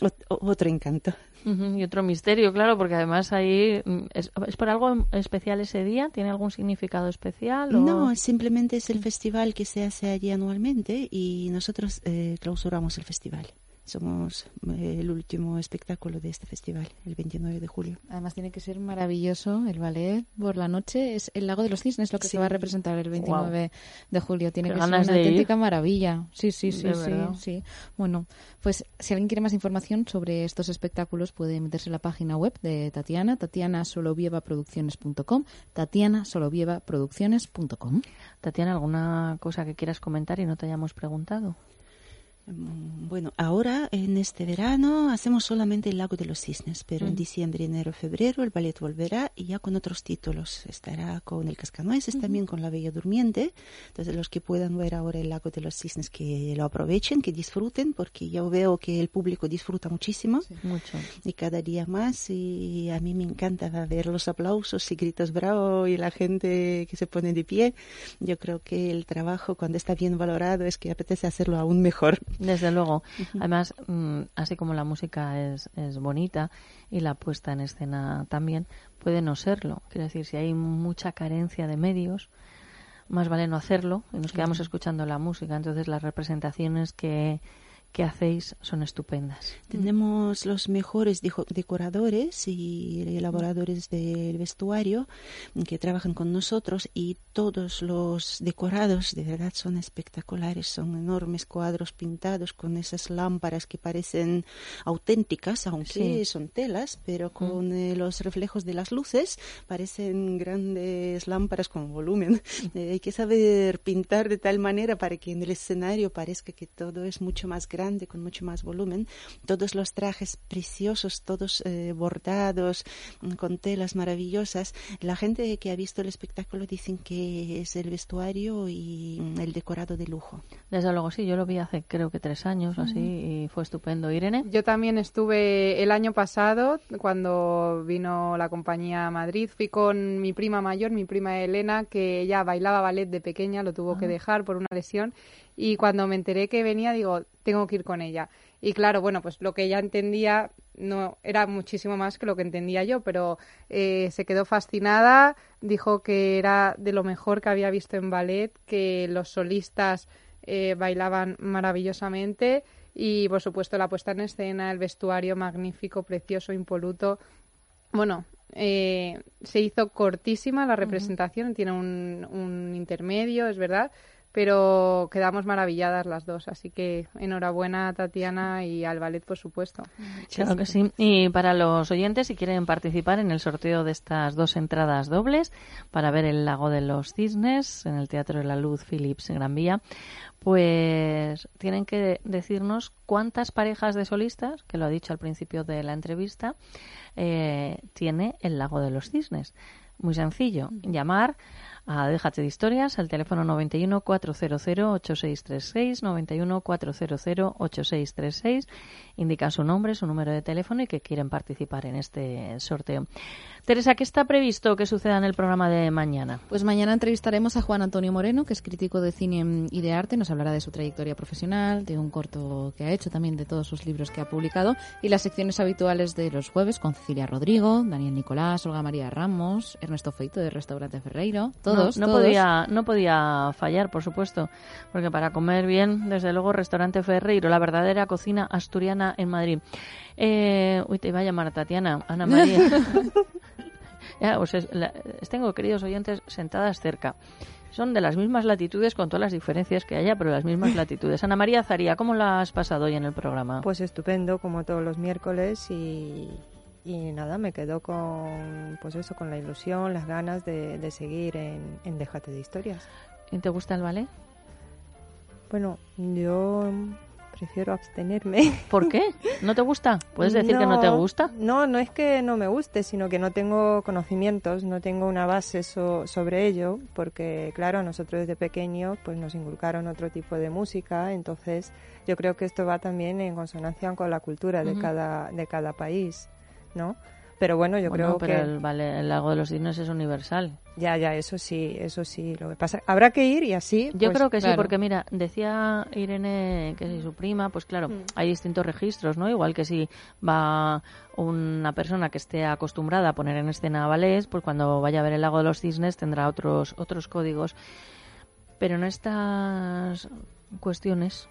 ot- otro encanto. Y otro misterio, claro, porque además ahí mm, es, es por algo especial ese día, tiene algún significado especial o- No, simplemente es el festival que se hace allí anualmente y nosotros eh, clausuramos el festival. Somos eh, el último espectáculo de este festival, el 29 de julio. Además tiene que ser maravilloso el ballet por la noche. Es el Lago de los Cisnes lo que se va a representar el 29 de julio. Tiene Qué que ser una ir. auténtica maravilla. Sí, sí, sí, sí. Bueno, pues si alguien quiere más información sobre estos espectáculos puede meterse en la página web de Tatiana, tatianasolovieva.producciones.com, tatianasolovieva.producciones.com. Tatiana, ¿alguna cosa que quieras comentar y no te hayamos preguntado? Mm, Bueno, ahora en este verano hacemos solamente el Lago de los Cisnes, pero en Mm. diciembre, enero, febrero el ballet volverá y ya con otros títulos. Estará con el Cascanueces, también con La Bella Durmiente. Entonces los que puedan ver ahora el Lago de los Cisnes que lo aprovechen, que disfruten, porque yo veo que el público disfruta muchísimo Mucho. y cada día más y a mí me encanta ver los aplausos y gritos bravo y la gente que se pone de pie. Yo creo que el trabajo cuando está bien valorado es que apetece hacerlo aún mejor. Desde luego. Además, mm, así como la música es, es bonita y la puesta en escena también, puede no serlo. Quiero decir, si hay mucha carencia de medios, más vale no hacerlo y nos quedamos escuchando la música. Entonces, las representaciones que, que hacéis son estupendas. Tenemos los mejores decoradores y elaboradores del vestuario que trabajan con nosotros y todos los decorados de verdad son espectaculares. Son enormes cuadros pintados con esas lámparas que parecen auténticas, aunque Sí. son telas, pero con eh, los reflejos de las luces parecen grandes lámparas con volumen. Eh, hay que saber pintar de tal manera para que en el escenario parezca que todo es mucho más grande, con mucho más volumen. Todos los trajes preciosos, todos eh, bordados, mm, con telas maravillosas. La gente que ha visto el espectáculo dicen que es el vestuario y mm, el decorado de lujo. Desde luego, sí, yo lo vi hace creo que tres años o así y fue estupendo. Irene. Yo también estuve el año pasado cuando vino la compañía a Madrid. Fui con mi prima mayor, mi prima Elena, que ella bailaba ballet de pequeña, lo tuvo que Ah. dejar por una lesión. Y cuando me enteré que venía, digo, tengo que ir con ella. Y claro, bueno, pues lo que ella entendía no era muchísimo más que lo que entendía yo, pero eh, se quedó fascinada, dijo que era de lo mejor que había visto en ballet, que los solistas eh, bailaban maravillosamente y por supuesto la puesta en escena, el vestuario magnífico, precioso, impoluto. Bueno, eh, se hizo cortísima la representación, tiene un, un intermedio, es verdad, pero quedamos maravilladas las dos. Así que enhorabuena a Tatiana y al ballet, por supuesto. Claro que sí. Y para los oyentes, si quieren participar en el sorteo de estas dos entradas dobles para ver el lago de los cisnes en el Teatro de la Luz Philips Gran Vía, pues tienen que decirnos cuántas parejas de solistas, que lo ha dicho al principio de la entrevista, eh, tiene el lago de los cisnes. Muy sencillo, llamar a Déjate de Historias al teléfono 91 400 8636, 91 400 8636. Indican su nombre, su número de teléfono y que quieren participar en este sorteo. Teresa, ¿qué está previsto que suceda en el programa de mañana? Pues mañana entrevistaremos a Juan Antonio Moreno, que es crítico de cine y de arte. Nos hablará de su trayectoria profesional, de un corto que ha hecho, también de todos sus libros que ha publicado y las secciones habituales de los jueves con Cecilia Rodrigo, Daniel Nicolás, Olga María Ramos, Ernesto Feito de Restaurante Ferreiro. Todos, no, todos. podía no podía fallar, por supuesto, porque para comer bien, desde luego, Restaurante Ferreiro, la verdadera cocina asturiana en Madrid. Eh, uy, te iba a llamar Tatiana, Ana María. ya, pues es- la- tengo queridos oyentes sentadas cerca. Son de las mismas latitudes con todas las diferencias que haya, pero las mismas latitudes. Ana María Zaría, ¿cómo la has pasado hoy en el programa? Pues estupendo, como todos los miércoles y, y nada, me quedo con, pues eso, con la ilusión, las ganas de, de seguir en, en Déjate de Historias. ¿Y te gusta el ballet? Bueno, yo prefiero abstenerme. ¿Por qué? ¿No te gusta? ¿Puedes decir que no te gusta? No, no es que no me guste, sino que no tengo conocimientos, no tengo una base so- sobre ello, porque claro, nosotros desde pequeños pues nos inculcaron otro tipo de música, entonces yo creo que esto va también en consonancia con la cultura de cada de cada país, ¿no? Pero bueno, yo Bueno, creo pero que el, ballet- el lago de los cisnes es universal. ya, ya, eso sí, eso sí. Lo que pasa, habrá que ir y así. Yo pues, creo que sí, porque mira, decía Irene que si su prima, pues claro, hay distintos registros, ¿no? Igual que si va una persona que esté acostumbrada a poner en escena ballets, pues cuando vaya a ver el lago de los cisnes tendrá otros otros códigos. Pero en estas cuestiones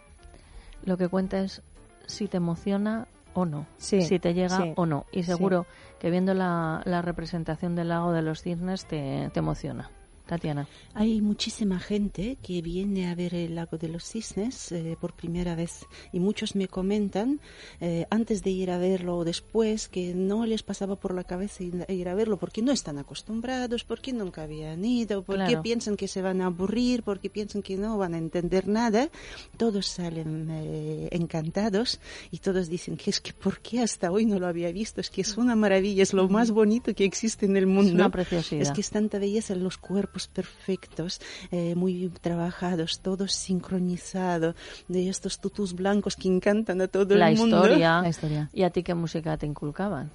lo que cuenta es si te emociona o no, Sí, si te llega sí, o no. Y sí. seguro que viendo la, la representación del lago de los cisnes te, te emociona. Tatiana. Hay muchísima gente que viene a ver el lago de los cisnes eh, por primera vez y muchos me comentan eh, antes de ir a verlo o después que no les pasaba por la cabeza ir a verlo porque no están acostumbrados, porque nunca habían ido, porque Claro. piensan que se van a aburrir, porque piensan que no van a entender nada. Todos salen eh, encantados y todos dicen que es que ¿por qué hasta hoy no lo había visto? Es que es una maravilla, es lo más bonito que existe en el mundo. una preciosidad. Es que es tanta belleza en los cuerpos perfectos, eh, muy trabajados, todos sincronizados, de estos tutus blancos que encantan a todo la el mundo. historia. La historia. ¿Y a ti qué música te inculcaban?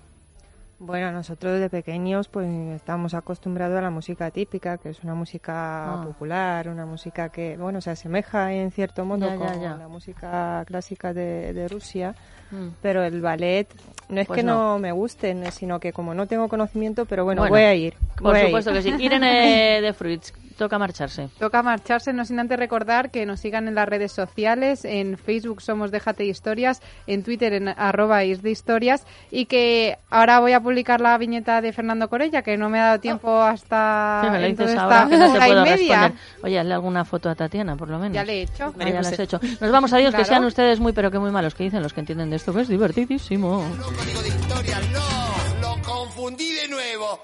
Bueno, nosotros de pequeños pues estamos acostumbrados a la música típica, que es una música Ah. popular, una música que, bueno, se asemeja en cierto modo Ya, con ya. la música clásica de, de Rusia, Mm. pero el ballet no es Pues que no. no. me guste, no- sino que como no tengo conocimiento, pero bueno, Bueno, voy a ir. Por a ir. supuesto que sí. Irene de Fruits, toca marcharse. Toca marcharse, no sin antes recordar que nos sigan en las redes sociales, en Facebook somos Déjate Historias, en Twitter en arroba is de historias y que ahora voy a publicar la viñeta de Fernando Corella, que no me ha dado tiempo hasta Sí, me lo dices ahora que no te puedo responder. Oye, hazle alguna foto a Tatiana, por lo menos. Ya le he hecho. Ah, ya lo has hecho. Nos vamos, adiós, que Claro. sean ustedes muy, pero que muy malos. que dicen los que entienden de esto? Que es divertidísimo. Lo confundí de nuevo.